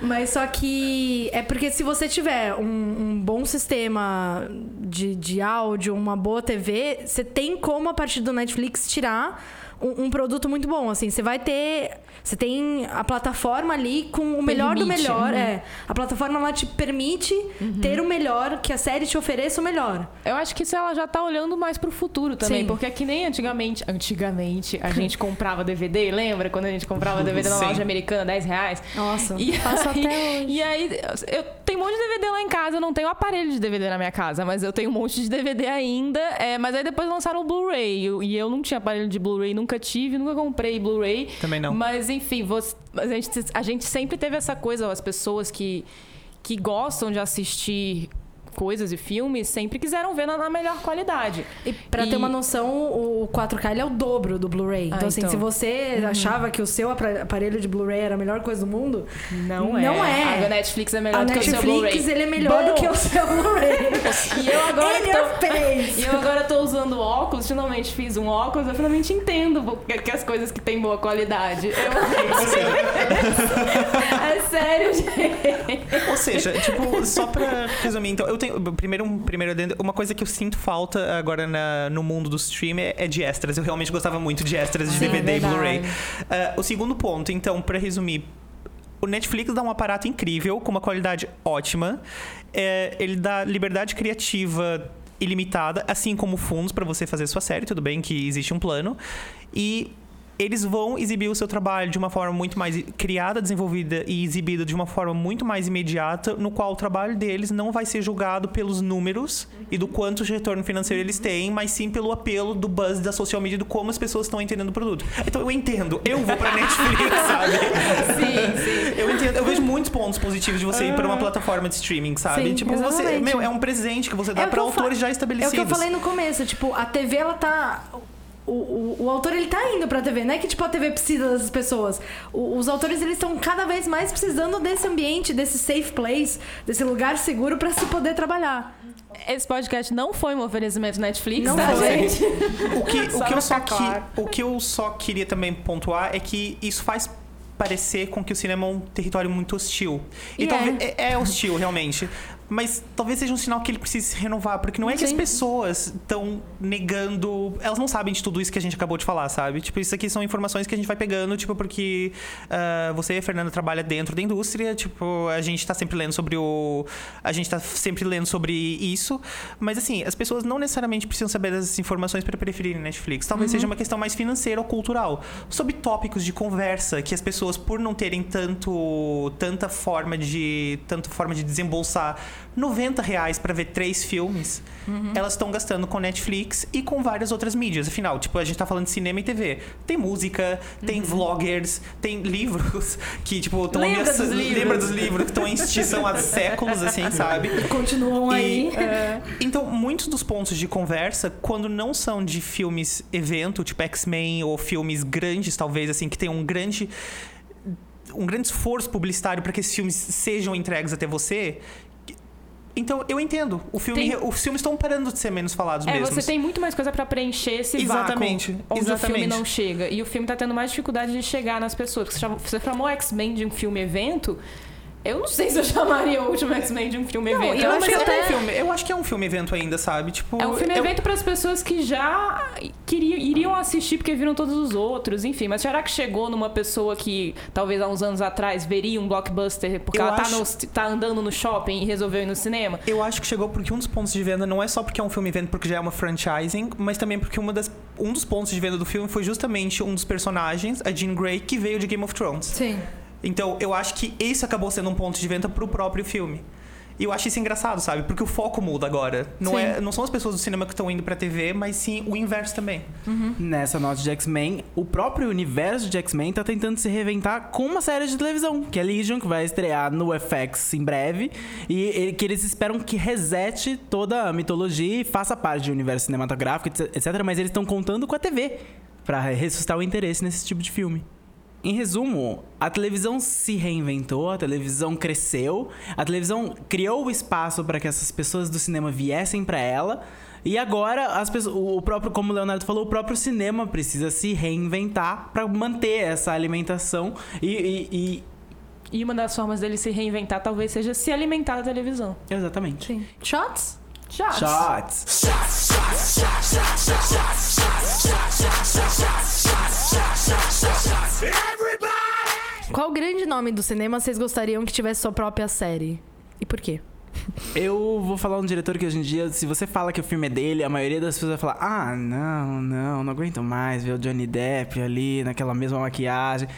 Mas só que é porque se você tiver um, um bom sistema de, de áudio, uma boa TV, você tem como, a partir do Netflix, tirar um, um produto muito bom. Assim, você vai ter. Você tem a plataforma ali com o melhor do Permite, melhor. uhum. É. A plataforma ela te permite ter o melhor, que a série te ofereça o melhor. Eu acho que isso ela já tá olhando mais pro futuro também, Sim. porque é que nem antigamente, antigamente a gente comprava DVD, lembra quando a gente comprava DVD na Sim. loja americana, 10 reais? Nossa, E faço aí, até hoje. E aí, eu tenho um monte de DVD lá em casa, eu não tenho aparelho de DVD na minha casa, mas eu tenho um monte de DVD ainda. é, mas aí depois lançaram o Blu-ray. E eu não tinha aparelho de Blu-ray, nunca tive, nunca comprei Blu-ray. Também não. Mas enfim, você- a, gente, a gente sempre teve essa coisa, as pessoas que, que gostam de assistir coisas e filmes sempre quiseram ver na, na melhor qualidade. E pra E- ter uma noção, o 4K ele é o dobro do Blu-ray. Ah, então, assim, então. se você achava que o seu aparelho de Blu-ray era a melhor coisa do mundo, Não é. Não é. A Netflix é melhor a do que o seu Blu-ray. Netflix ele é melhor Bom. do que o seu Blu-ray. E eu agora In tô- face. E eu agora tô usando óculos, finalmente fiz um óculos, eu finalmente entendo que as coisas que têm boa qualidade. Eu... é sério, gente. Ou seja, tipo, só pra resumir, então, eu tenho. Primeiro, um, primeiro uma coisa que eu sinto falta agora na- no mundo do stream é, é de extras. Eu realmente gostava muito de extras de Sim, DVD e verdade. Blu-ray. Ah, o segundo ponto, então, pra resumir. O Netflix dá um aparato incrível, com uma qualidade ótima. É, ele dá liberdade criativa ilimitada, assim como fundos pra você fazer sua série. Tudo bem que existe um plano. E eles vão exibir o seu trabalho de uma forma muito mais criada, desenvolvida e exibida de uma forma muito mais imediata, no qual o trabalho deles não vai ser julgado pelos números e do quanto de retorno financeiro eles têm, mas sim pelo apelo do buzz da social media, do como as pessoas estão entendendo o produto. Então eu entendo, eu vou pra Netflix, sabe? Sim, sim. Eu entendo, eu vejo muitos pontos positivos de você ir pra uma plataforma de streaming, sabe? Sim, tipo, você, exatamente. meu, é um presente que você dá É o que pra autores já É estabelecidos. o que eu falei no começo, tipo, a TV ela tá. O, o, o autor ele tá indo pra TV, não é que tipo a TV precisa das pessoas. O- os autores eles estão cada vez mais precisando desse ambiente, desse safe place, desse lugar seguro pra se poder trabalhar. Esse podcast não foi um oferecimento Netflix, Não tá, foi. gente? O que, o, que eu só que, o que eu só queria também pontuar é que isso faz parecer com que o cinema é um território muito hostil. E E talvez é. é hostil, realmente. Mas talvez seja um sinal que ele precise se renovar, porque não é que as Sim. pessoas estão negando. Elas não sabem de tudo isso que a gente acabou de falar, sabe? Tipo, isso aqui são informações que a gente vai pegando, tipo, porque ah, você, Fernanda, trabalha dentro da indústria, tipo, a gente tá sempre lendo sobre o. A gente tá sempre lendo sobre isso. Mas assim, as pessoas não necessariamente precisam saber dessas informações para preferirem Netflix. Talvez seja uma questão mais financeira ou cultural. Sobre tópicos de conversa que as pessoas, por não terem tanto tanta forma de tanta forma de desembolsar 90 reais pra ver três filmes, elas estão gastando com Netflix e com várias outras mídias. Afinal, tipo, a gente tá falando de cinema e TV. Tem música, tem vloggers, tem livros que, tipo, estão Lembra dos livros. Lembra dos livros que estão em extinção há séculos, assim, sabe? Continuam aí. E, é, então, muitos dos pontos de conversa, quando não são de filmes evento, tipo X-Men, ou filmes grandes, talvez, assim, que tem um grande. um grande esforço publicitário para que esses filmes sejam entregues até você. Então, eu entendo. O filme, Tem- Os filmes estão parando de ser menos falados É, você tem muito mais coisa pra preencher esse Exatamente, vácuo onde o filme exatamente. não chega. E o filme tá tendo mais dificuldade de chegar nas pessoas. Porque você chamou- Você chamou X-Men de um filme evento. Eu não sei se eu chamaria o último X-Men de um filme evento. eu, Eu acho que é um até- filme, eu acho que é um filme evento ainda, sabe? Tipo, É um filme eu- evento para as pessoas que já queriam, iriam assistir porque viram todos os outros, enfim. Mas será que chegou numa pessoa que talvez há uns anos atrás veria um blockbuster porque Eu ela tá, acho- no- tá andando no shopping e resolveu ir no cinema? Eu acho que chegou porque um dos pontos de venda não é só porque é um filme evento, porque já é uma franchising, mas também porque uma das, um dos pontos de venda do filme foi justamente um dos personagens, a Jean Grey, que veio de Game of Thrones. Sim. Então, eu acho que esse acabou sendo um ponto de venda pro próprio filme. E eu acho isso engraçado, sabe? Porque o foco muda agora. Não, Sim. é, não são as pessoas do cinema que estão indo pra TV, mas sim o inverso também. Nessa nota de X-Men, o próprio universo de X-Men tá tentando se reinventar com uma série de televisão, que é Legion, que vai estrear no FX em breve. E que eles esperam que resete toda a mitologia e faça parte do universo cinematográfico, etc. etc, mas eles estão contando com a TV pra ressuscitar o interesse nesse tipo de filme. Em resumo, a televisão se reinventou, a televisão cresceu, a televisão criou o espaço para que essas pessoas do cinema viessem para ela. E agora as pessoas, o próprio, como o Leonardo falou, o próprio cinema precisa se reinventar para manter essa alimentação e, e- e- E uma das formas dele se reinventar talvez seja se alimentar da televisão. exatamente. Sim. Shots? Já. Shots. Qual grande nome do cinema vocês gostariam que tivesse sua própria série? E por quê? Eu vou falar um diretor que hoje em dia, se você fala que o filme é dele, a maioria das pessoas vai falar: Ah, não, não, não aguento mais ver o Johnny Depp ali naquela mesma maquiagem.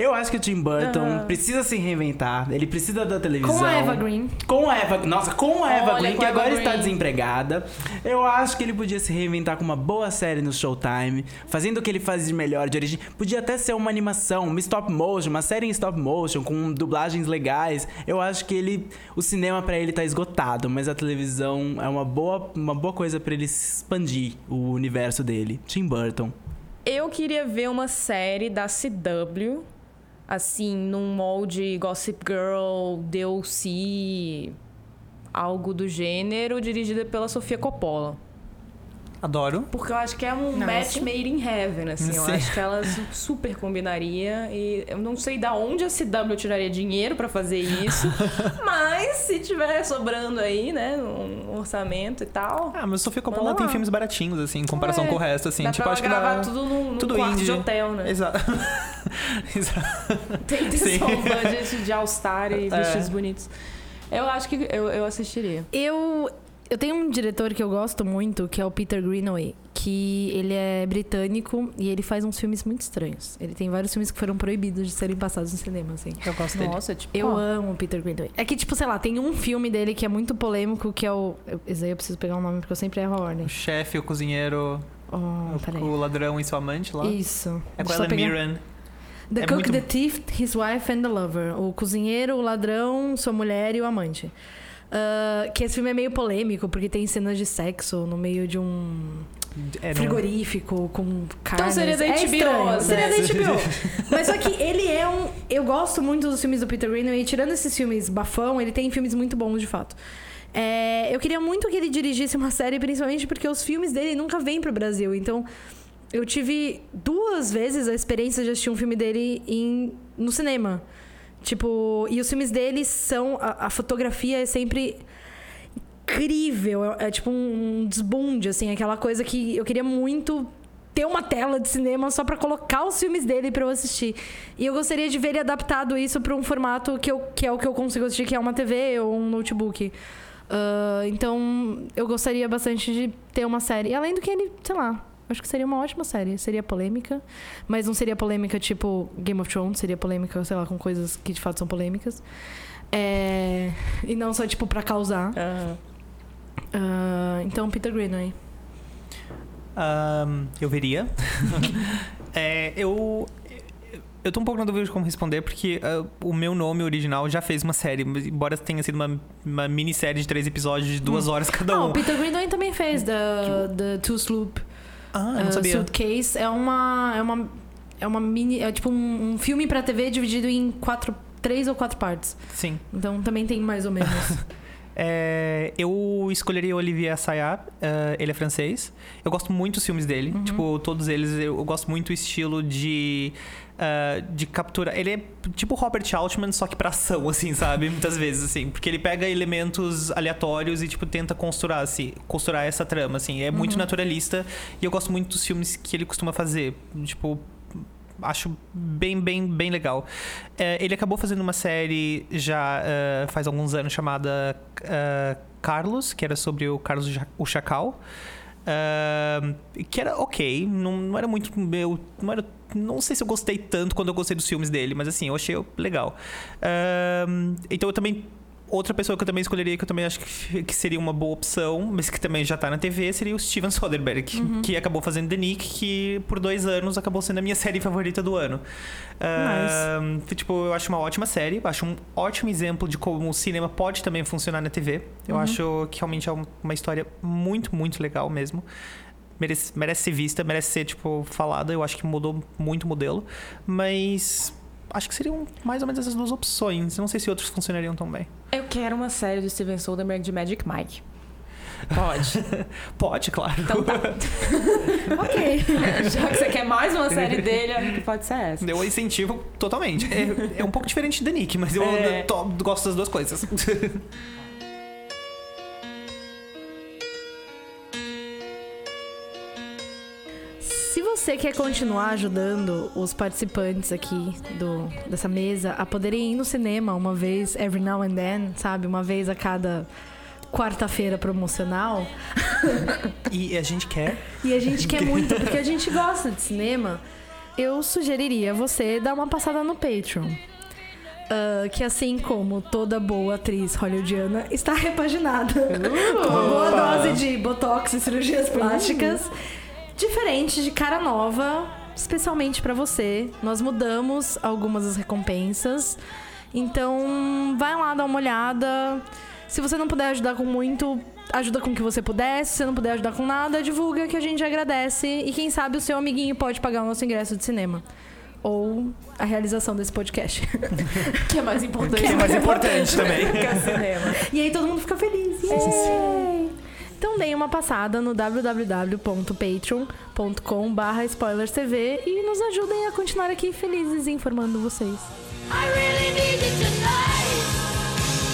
Eu acho que o Tim Burton precisa se reinventar, ele precisa da televisão. Com a Eva Green. Com a Eva, nossa, com a Eva Olha, Green, que agora está Green. desempregada. Eu acho que ele podia se reinventar com uma boa série no Showtime, fazendo o que ele faz de melhor, de origem. Podia até ser uma animação, uma stop motion, uma série em stop motion, com dublagens legais. Eu acho que ele. O cinema pra ele tá esgotado, mas a televisão é uma boa, uma boa coisa pra ele expandir o universo dele. Tim Burton. Eu queria ver uma série da CW, assim, num molde Gossip Girl, DLC, algo do gênero, dirigida pela Sofia Coppola. Adoro. Porque eu acho que é um Nossa. match made in heaven, assim. Eu acho que ela su- super combinaria. E eu não sei da onde a CW tiraria dinheiro pra fazer isso. mas se tiver sobrando aí, né, um orçamento e tal. Ah, mas Sofia Coppola tem filmes baratinhos, assim, em comparação É, com o resto, assim. dá tipo, pra acho que gravar dá... tudo num, num tudo quarto indie. de hotel, né? Exato. Exato. Tem, Sim. só um budget de All-Star e É. vestidos bonitos. Eu acho que eu, eu assistiria. Eu, eu tenho um diretor que eu gosto muito, que é o Peter Greenaway, que ele é britânico e ele faz uns filmes muito estranhos. Ele tem vários filmes que foram proibidos de serem passados no cinema, assim. Eu gosto dele. Nossa, tipo. Eu ó, amo o Peter Greenaway. É que, tipo, sei lá, tem um filme dele que é muito polêmico, que é o... eu- Esse aí eu preciso pegar o nome, porque eu sempre erro a ordem. O chefe, o cozinheiro, Oh, peraí. o ladrão e sua amante lá. Isso. É com Deixa pegar. Mirren. The É Cook, muito- The Thief, His Wife and the Lover. O cozinheiro, o ladrão, sua mulher e o amante. Ah, que esse filme é meio polêmico, porque tem cenas de sexo no meio de um É, não- frigorífico com carne. seria da é HBO, estranho. né? Seria da HBO. Mas só que ele é um... Eu gosto muito dos filmes do Peter Greenaway. Tirando esses filmes bafão, ele tem filmes muito bons, de fato. É, eu queria muito que ele dirigisse uma série, principalmente porque os filmes dele nunca vêm pro Brasil. Então, eu tive duas vezes a experiência de assistir um filme dele em, no cinema. Tipo, e os filmes dele são. A, a fotografia é sempre incrível. É, é tipo um, um desbunde, assim, aquela coisa que eu queria muito ter uma tela de cinema só pra colocar os filmes dele pra eu assistir. E eu gostaria de ver ele adaptado isso pra um formato que, eu, que é o que eu consigo assistir, que é uma TV ou um notebook. Ah, então, eu gostaria bastante de ter uma série. E além do que ele, sei lá, Acho que seria uma ótima série. Seria polêmica, mas não seria polêmica tipo Game of Thrones, seria polêmica, sei lá, com coisas que de fato são polêmicas. É, E não só, tipo, pra causar. Ah, então, Peter Greenaway. Ahn, eu veria. É, eu. Eu tô um pouco na dúvida de como responder, porque ah, o meu nome original já fez uma série, embora tenha sido uma, uma minissérie de três episódios de duas horas cada Ah, um. o Peter Greenaway também fez The, the Two Sloop Ah, não uh, sabia. Suitcase. É uma, é uma. É uma mini. É tipo um, um filme pra TV dividido em quatro. Três ou quatro partes. Sim. Então também tem mais ou menos. É, eu escolheria Olivier Assayas, é, ele é francês. Eu gosto muito dos filmes dele, Uhum. tipo, todos eles. Eu, eu gosto muito do estilo de, é, de captura. Ele é tipo Robert Altman, só que pra ação, assim, sabe? Muitas vezes, assim. Porque ele pega elementos aleatórios e, tipo, tenta costurar, assim, costurar essa trama, assim. É Uhum. muito naturalista e eu gosto muito dos filmes que ele costuma fazer. Tipo, acho bem, bem, bem legal. É, ele acabou fazendo uma série já é, faz alguns anos chamada é, Carlos, que era sobre o Carlos o Chacal. É, que era ok, não, não era muito meu. Não, era, não sei se eu gostei tanto quando eu gostei dos filmes dele, mas assim, eu achei legal. Então eu também. Outra pessoa que eu também escolheria, que eu também acho que, que seria uma boa opção, mas que também já tá na TV, seria o Steven Soderbergh, que acabou fazendo The Nick, que por dois anos acabou sendo a minha série favorita do ano. Ahn, tipo, eu acho uma ótima série, acho um ótimo exemplo de como o cinema pode também funcionar na TV. Eu acho que realmente é um- uma história muito, muito legal mesmo. Merece, merece ser vista, merece ser, tipo, falada. Eu acho que mudou muito o modelo. Mas acho que seriam mais ou menos essas duas opções. Eu não sei se outros funcionariam tão bem. Eu quero uma série do Steven Soderbergh de Magic Mike. Pode. Pode, claro. Então tá. ok. Já que você quer mais uma série dele, acho que pode ser essa. Eu incentivo totalmente. É, é um pouco diferente da Nick, mas eu É. to- gosto das duas coisas. você quer continuar ajudando os participantes aqui do, dessa mesa a poderem ir no cinema uma vez, every now and then, sabe? Uma vez a cada quarta-feira promocional. e a gente quer. E a gente quer muito, porque a gente gosta de cinema. Eu sugeriria você dar uma passada no Patreon. Ah, que assim como toda boa atriz hollywoodiana, está repaginada. com uma boa dose de botox e cirurgias plásticas. Diferente de cara nova, especialmente pra você. Nós mudamos algumas das recompensas. Então, vai lá dar uma olhada. Se você não puder ajudar com muito, ajuda com o que você puder. Se você não puder ajudar com nada, divulga que a gente agradece. E quem sabe o seu amiguinho pode pagar o nosso ingresso de cinema. Ou a realização desse podcast. Que é mais importante. Que é mais importante também. que é cinema. E aí todo mundo fica feliz. Yay! Então deem uma passada no www.patreon.com barra spoilerstv e nos ajudem a continuar aqui felizes informando vocês. I really need you tonight.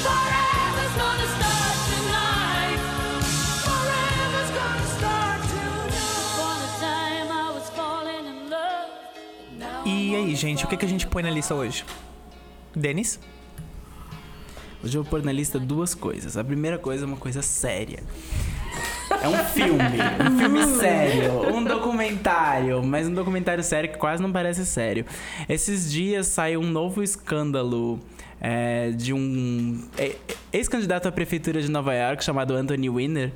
Forever's gonna start tonight. Forever's gonna start tonight. For a time I was falling in love. Now E aí, gente, o que, que a gente põe na lista hoje? Denis? Hoje eu vou pôr na lista duas coisas. A primeira coisa é uma coisa séria. É um filme, um filme sério, um documentário, mas um documentário sério que quase não parece sério. Esses dias saiu um novo escândalo é, de um é, ex-candidato à prefeitura de Nova York chamado Anthony Weiner,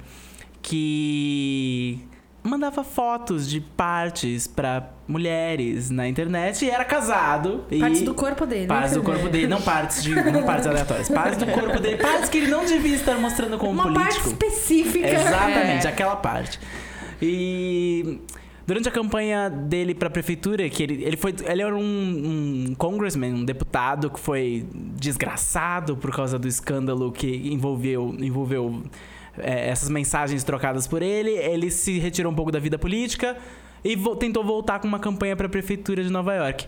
que mandava fotos de partes pra mulheres na internet e era casado. Partes e... do corpo dele. Partes do corpo dele, não partes de, não partes aleatórias, partes do corpo dele, partes que ele não devia estar mostrando como Uma parte político. específica. Exatamente, aquela parte. E durante a campanha dele pra prefeitura, que ele, ele foi. Ele era um, um congressman, um deputado que foi desgraçado por causa do escândalo que envolveu. envolveu é, essas mensagens trocadas por ele. Ele se retirou um pouco da vida política e vo- tentou voltar com uma campanha pra prefeitura de Nova York.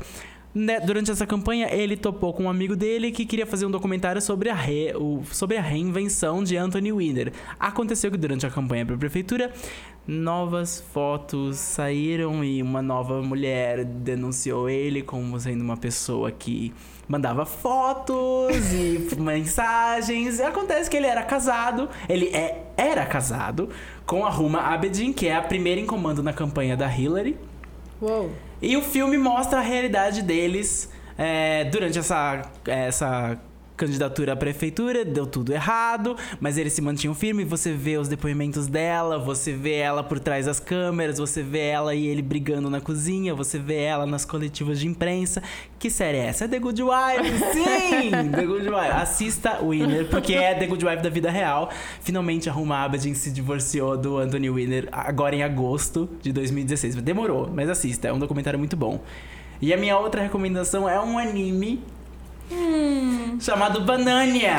Né, Durante essa campanha, ele topou com um amigo dele que queria fazer um documentário sobre a, re- o- sobre a reinvenção de Anthony Weiner. Aconteceu que durante a campanha para a prefeitura, novas fotos saíram e uma nova mulher denunciou ele como sendo uma pessoa que mandava fotos e mensagens. E acontece que ele era casado, ele é, era casado com a Ruma Abedin, que é a primeira em comando na campanha da Hillary. Uou. E o filme mostra a realidade deles é, durante essa, essa candidatura à prefeitura, deu tudo errado, mas eles se mantinham firmes. Você vê os depoimentos dela, você vê ela por trás das câmeras, você vê ela e ele brigando na cozinha, você vê ela nas coletivas de imprensa. Que série é essa? É The Good Wife! Sim! The Good Wife. Assista Winner, porque é The Good Wife da vida real. Finalmente a Ruma Abedin se divorciou do Anthony Winner agora em agosto de 2016. Demorou, mas assista, é um documentário muito bom. E a minha outra recomendação é um anime chamado Banania.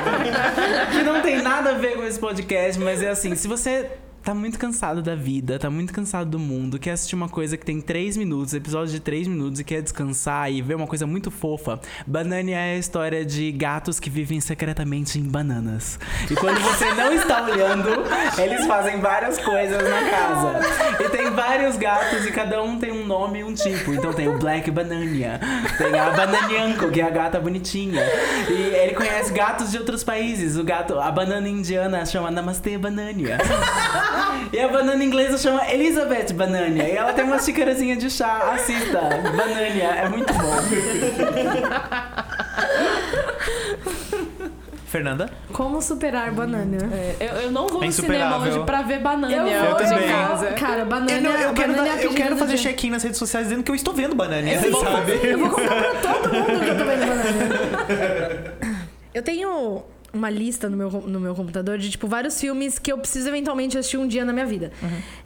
que não tem nada a ver com esse podcast, mas é assim, se você tá muito cansado da vida, tá muito cansado do mundo, quer assistir uma coisa que tem 3 minutos, episódio de 3 minutos e quer descansar e ver uma coisa muito fofa, Banania é a história de gatos que vivem secretamente em bananas. E quando você não está olhando, eles fazem várias coisas na casa. E tem vários gatos e cada um tem um nome e um tipo. Então tem o Black Banania, tem a Bananianco, que é a gata bonitinha. E ele conhece gatos de outros países. O gato, a banana indiana chama Namaste Banania. E a banana inglesa chama Elizabeth Banania. E ela tem uma xícarazinha de chá. Assista, Banania. É muito bom. Fernanda? Como superar banana? É, eu, eu não vou É no cinema hoje pra ver banana. Eu Eu vou, também. vou. Cara, banana. Eu, não- eu quero, banana é dar- eu quero fazer check-in nas redes sociais dizendo que eu estou vendo Banania, Eu vou, sabe? eu vou contar pra todo mundo que eu tô vendo banana. Eu tenho uma lista no meu, no meu computador de, tipo, vários filmes que eu preciso eventualmente assistir um dia na minha vida.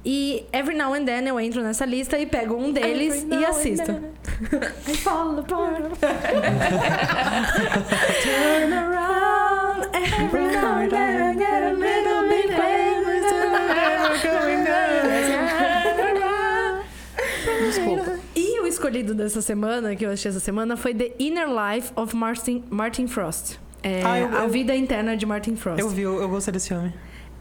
E every now and then eu entro nessa lista e pego um deles Every e assisto. I fall apart. Turn around, every now and then I get a little bit famous. Desculpa. E o escolhido dessa semana, que eu assisti essa semana, foi The Inner Life of Martin, Martin Frost. É, Ah, eu- A eu- Vida Interna de Martin Frost. Eu vi, eu, eu gostei desse filme.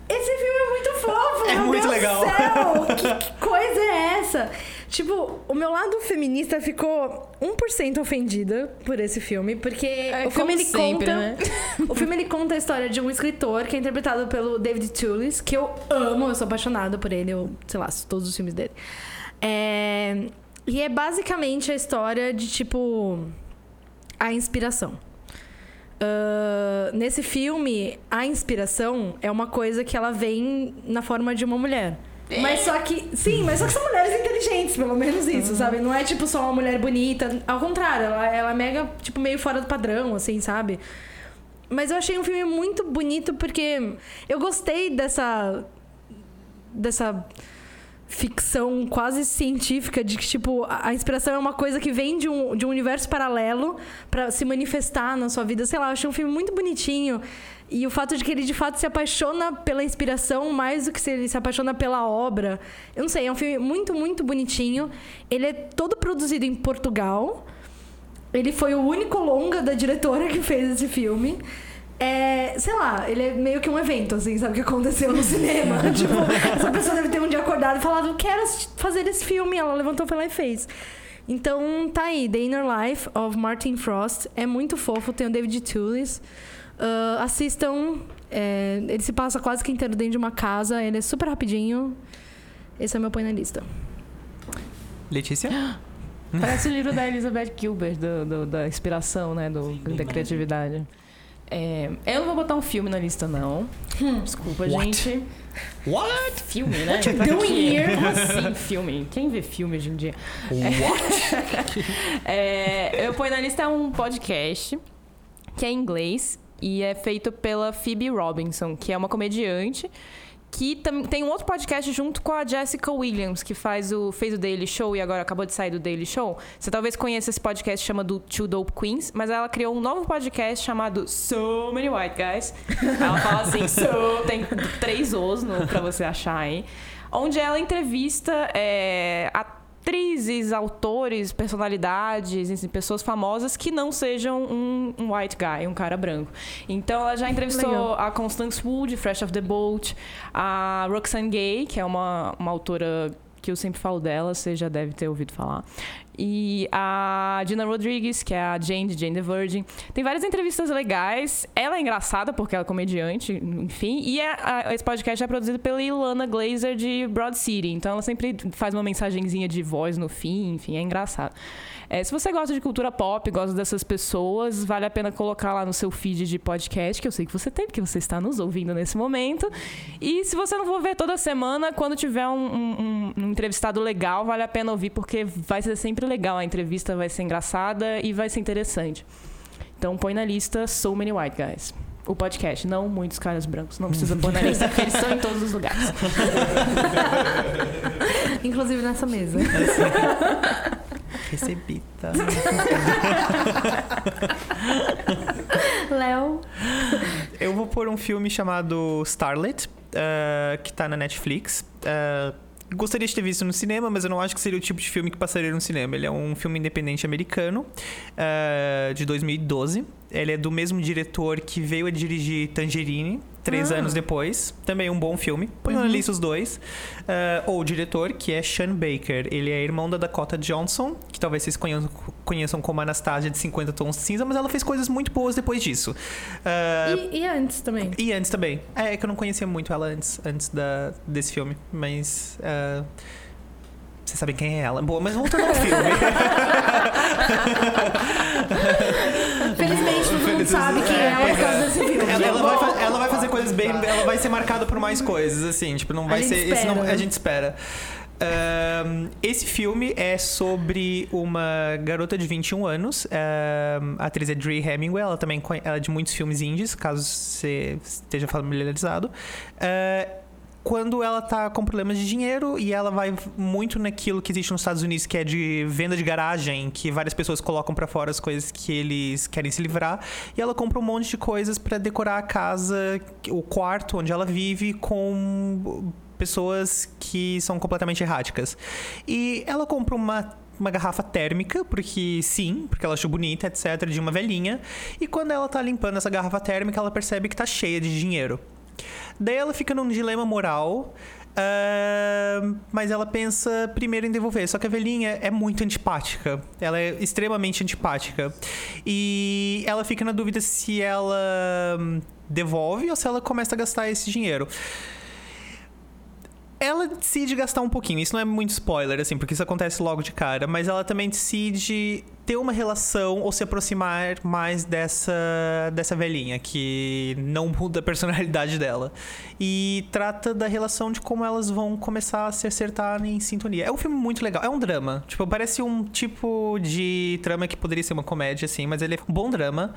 Esse filme é muito fofo! É meu muito Deus legal. do céu! Que, que coisa é essa? Tipo, o meu lado feminista ficou 1% ofendida por esse filme, porque É, o filme ele sempre, conta. né? O filme ele conta a história de um escritor que é interpretado pelo David Tullis, que eu amo, eu sou apaixonada por ele, eu, sei lá, todos os filmes dele. É, E é basicamente a história de tipo. A inspiração. Ah, nesse filme, a inspiração é uma coisa que ela vem na forma de uma mulher. Mas só que. Sim, mas só que são mulheres inteligentes, pelo menos isso, sabe? Não é tipo só uma mulher bonita. Ao contrário, ela, ela é mega, tipo, meio fora do padrão, assim, sabe? Mas eu achei um filme muito bonito porque eu gostei dessa. dessa ficção quase científica de que, tipo, a inspiração é uma coisa que vem de um, de um universo paralelo pra se manifestar na sua vida. Sei lá, eu achei um filme muito bonitinho. E o fato de que ele, de fato, se apaixona pela inspiração mais do que se ele se apaixona pela obra. Eu não sei, é um filme muito, muito bonitinho. Ele é todo produzido em Portugal. Ele foi o único longa da diretora que fez esse filme. É, sei lá, ele é meio que um evento, assim, sabe? Que aconteceu no cinema. tipo, essa pessoa deve ter um dia acordado e falado, quero fazer esse filme. Ela levantou, foi lá e fez. Então, tá aí, The Inner Life of Martin Frost. É muito fofo, tem o David Tullis. Ah, assistam. é, ele se passa quase que inteiro dentro de uma casa. Ele é super rapidinho. Esse é o meu põe na lista. Letícia? Parece o livro da Elizabeth Gilbert, do, do- da inspiração, né? Do, da criatividade. É, eu não vou botar um filme na lista, não. Desculpa, What? gente. What? Filme, né? you Pra doing here? Como assim, filme? Quem vê filme hoje em dia? É, eu ponho na lista um podcast que é em inglês e é feito pela Phoebe Robinson, que é uma comediante que tem um outro podcast junto com a Jessica Williams, que faz o, fez o Daily Show e agora acabou de sair do Daily Show. Você talvez conheça esse podcast chama do Two Dope Queens, mas ela criou um novo podcast chamado So Many White Guys. Ela fala assim, so, tem três O's no, pra você achar aí. Onde ela entrevista é, atrizes, autores, personalidades, assim, pessoas famosas que não sejam um, um white guy, um cara branco. Então ela já entrevistou Legal. a Constance de Fresh of the Boat, a Roxane Gay, que é uma, uma autora que eu sempre falo dela, você já deve ter ouvido falar. E a Gina Rodriguez, que é a Jane de Jane the Virgin. Tem várias entrevistas legais. Ela é engraçada porque ela é comediante, enfim. E é- a- esse podcast é produzido pela Ilana Glazer de Broad City. Então ela sempre faz uma mensagenzinha de voz no fim, enfim, é engraçado. É, se você gosta de cultura pop, gosta dessas pessoas, vale a pena colocar lá no seu feed de podcast, que eu sei que você tem, porque você está nos ouvindo nesse momento. E se você não for ver toda semana, quando tiver um, um- um- um entrevistado legal, vale a pena ouvir, porque vai ser sempre legal. A entrevista vai ser engraçada e vai ser interessante. Então põe na lista So Many White Guys. O podcast, não muitos caras brancos. Não precisa pôr na lista, porque eles estão em todos os lugares. Inclusive nessa mesa. Recebi, tá? Léo. Eu vou pôr um filme chamado Starlet, eh, que tá na Netflix. Eh, gostaria de ter visto no cinema, mas eu não acho que seria o tipo de filme que passaria no cinema. Ele é um filme independente americano, eh, de 2012. Ele é do mesmo diretor que veio a dirigir Tangerine, três anos depois. Também um bom filme. Põe na lista os dois. Eh, ou o diretor, que é Sean Baker. Ele é irmão da Dakota Johnson, que talvez vocês conheçam, conheçam como Anastasia de 50 Tons de Cinza, mas ela fez coisas muito boas depois disso. Eh, E, e antes também. e antes também. É, é que eu não conhecia muito ela antes, antes da, desse filme. Mas. ah, vocês sabem quem é ela. Boa, mas voltando ao filme. Felizmente todo mundo sabe quem é ela por causa desse filme. ela, ela vai, fa- ela vai fazer coisas bem. Ela vai ser marcada por mais coisas, assim. Tipo, não vai gente ser. Não, a gente espera. Ahn, esse filme é sobre uma garota de 21 anos. ahn, a atriz é Dree Hemingway. Ela também ela é de muitos filmes indies, caso você esteja familiarizado. Ah, quando ela tá com problemas de dinheiro e ela vai muito naquilo que existe nos Estados Unidos, que é de venda de garagem, que várias pessoas colocam pra fora as coisas que eles querem se livrar, e ela compra um monte de coisas pra decorar a casa, o quarto onde ela vive com pessoas que são completamente erráticas. E ela compra uma uma garrafa térmica, porque sim, porque ela achou bonita, etc, de uma velhinha, e quando ela tá limpando essa garrafa térmica, ela percebe que tá cheia de dinheiro. Daí ela fica num dilema moral. ah, mas ela pensa primeiro em devolver. Só que a velhinha é muito antipática. Ela é extremamente antipática. E ela fica na dúvida se ela hum, devolve ou se ela começa a gastar esse dinheiro. Ela decide gastar um pouquinho. Isso não é muito spoiler, assim, porque isso acontece logo de cara. Mas ela também decide ter uma relação ou se aproximar mais dessa, dessa velhinha, que não muda a personalidade dela. E trata da relação de como elas vão começar a se acertar em sintonia. É um filme muito legal. É um drama. Tipo, parece um tipo de trama que poderia ser uma comédia, assim, mas ele é um bom drama.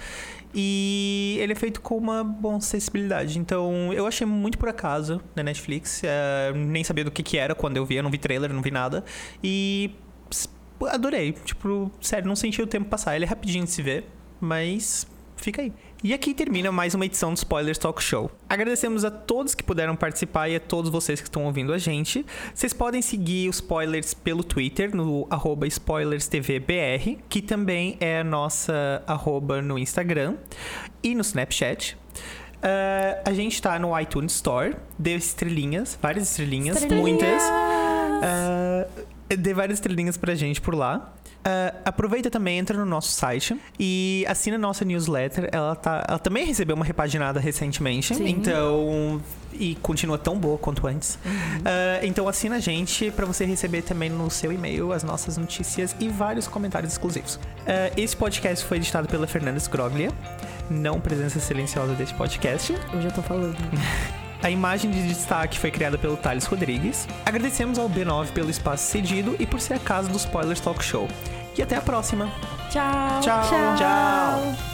E ele é feito com uma boa acessibilidade. Então, eu achei muito por acaso na Netflix. É, nem sabia do que, que era quando eu vi. Eu não vi trailer, não vi nada. E adorei. Tipo, sério, não senti o tempo passar. Ele é rapidinho de se ver, mas fica aí. E aqui termina mais uma edição do Spoilers Talk Show. Agradecemos a todos que puderam participar e a todos vocês que estão ouvindo a gente. Vocês podem seguir os Spoilers pelo Twitter, no arroba SpoilersTVBR, que também é a nossa arroba no Instagram e no Snapchat. Ah, a gente tá no iTunes Store, dê estrelinhas, várias estrelinhas, muitas. Ah, dê várias estrelinhas pra gente por lá. Ah, aproveita também, entra no nosso site e assina nossa newsletter. Ela, tá, ela também recebeu uma repaginada recentemente. Então. E continua tão boa quanto antes. Ah, então assina a gente pra você receber também no seu e-mail as nossas notícias e vários comentários exclusivos. Ah, esse podcast foi editado pela Fernanda Scroglia, não presença silenciosa desse podcast. Eu já tô falando. A imagem de destaque foi criada pelo Thales Rodrigues. Agradecemos ao B9 pelo espaço cedido e por ser a casa do Spoilers Talk Show. E até a próxima. Tchau. Tchau. Tchau. Isso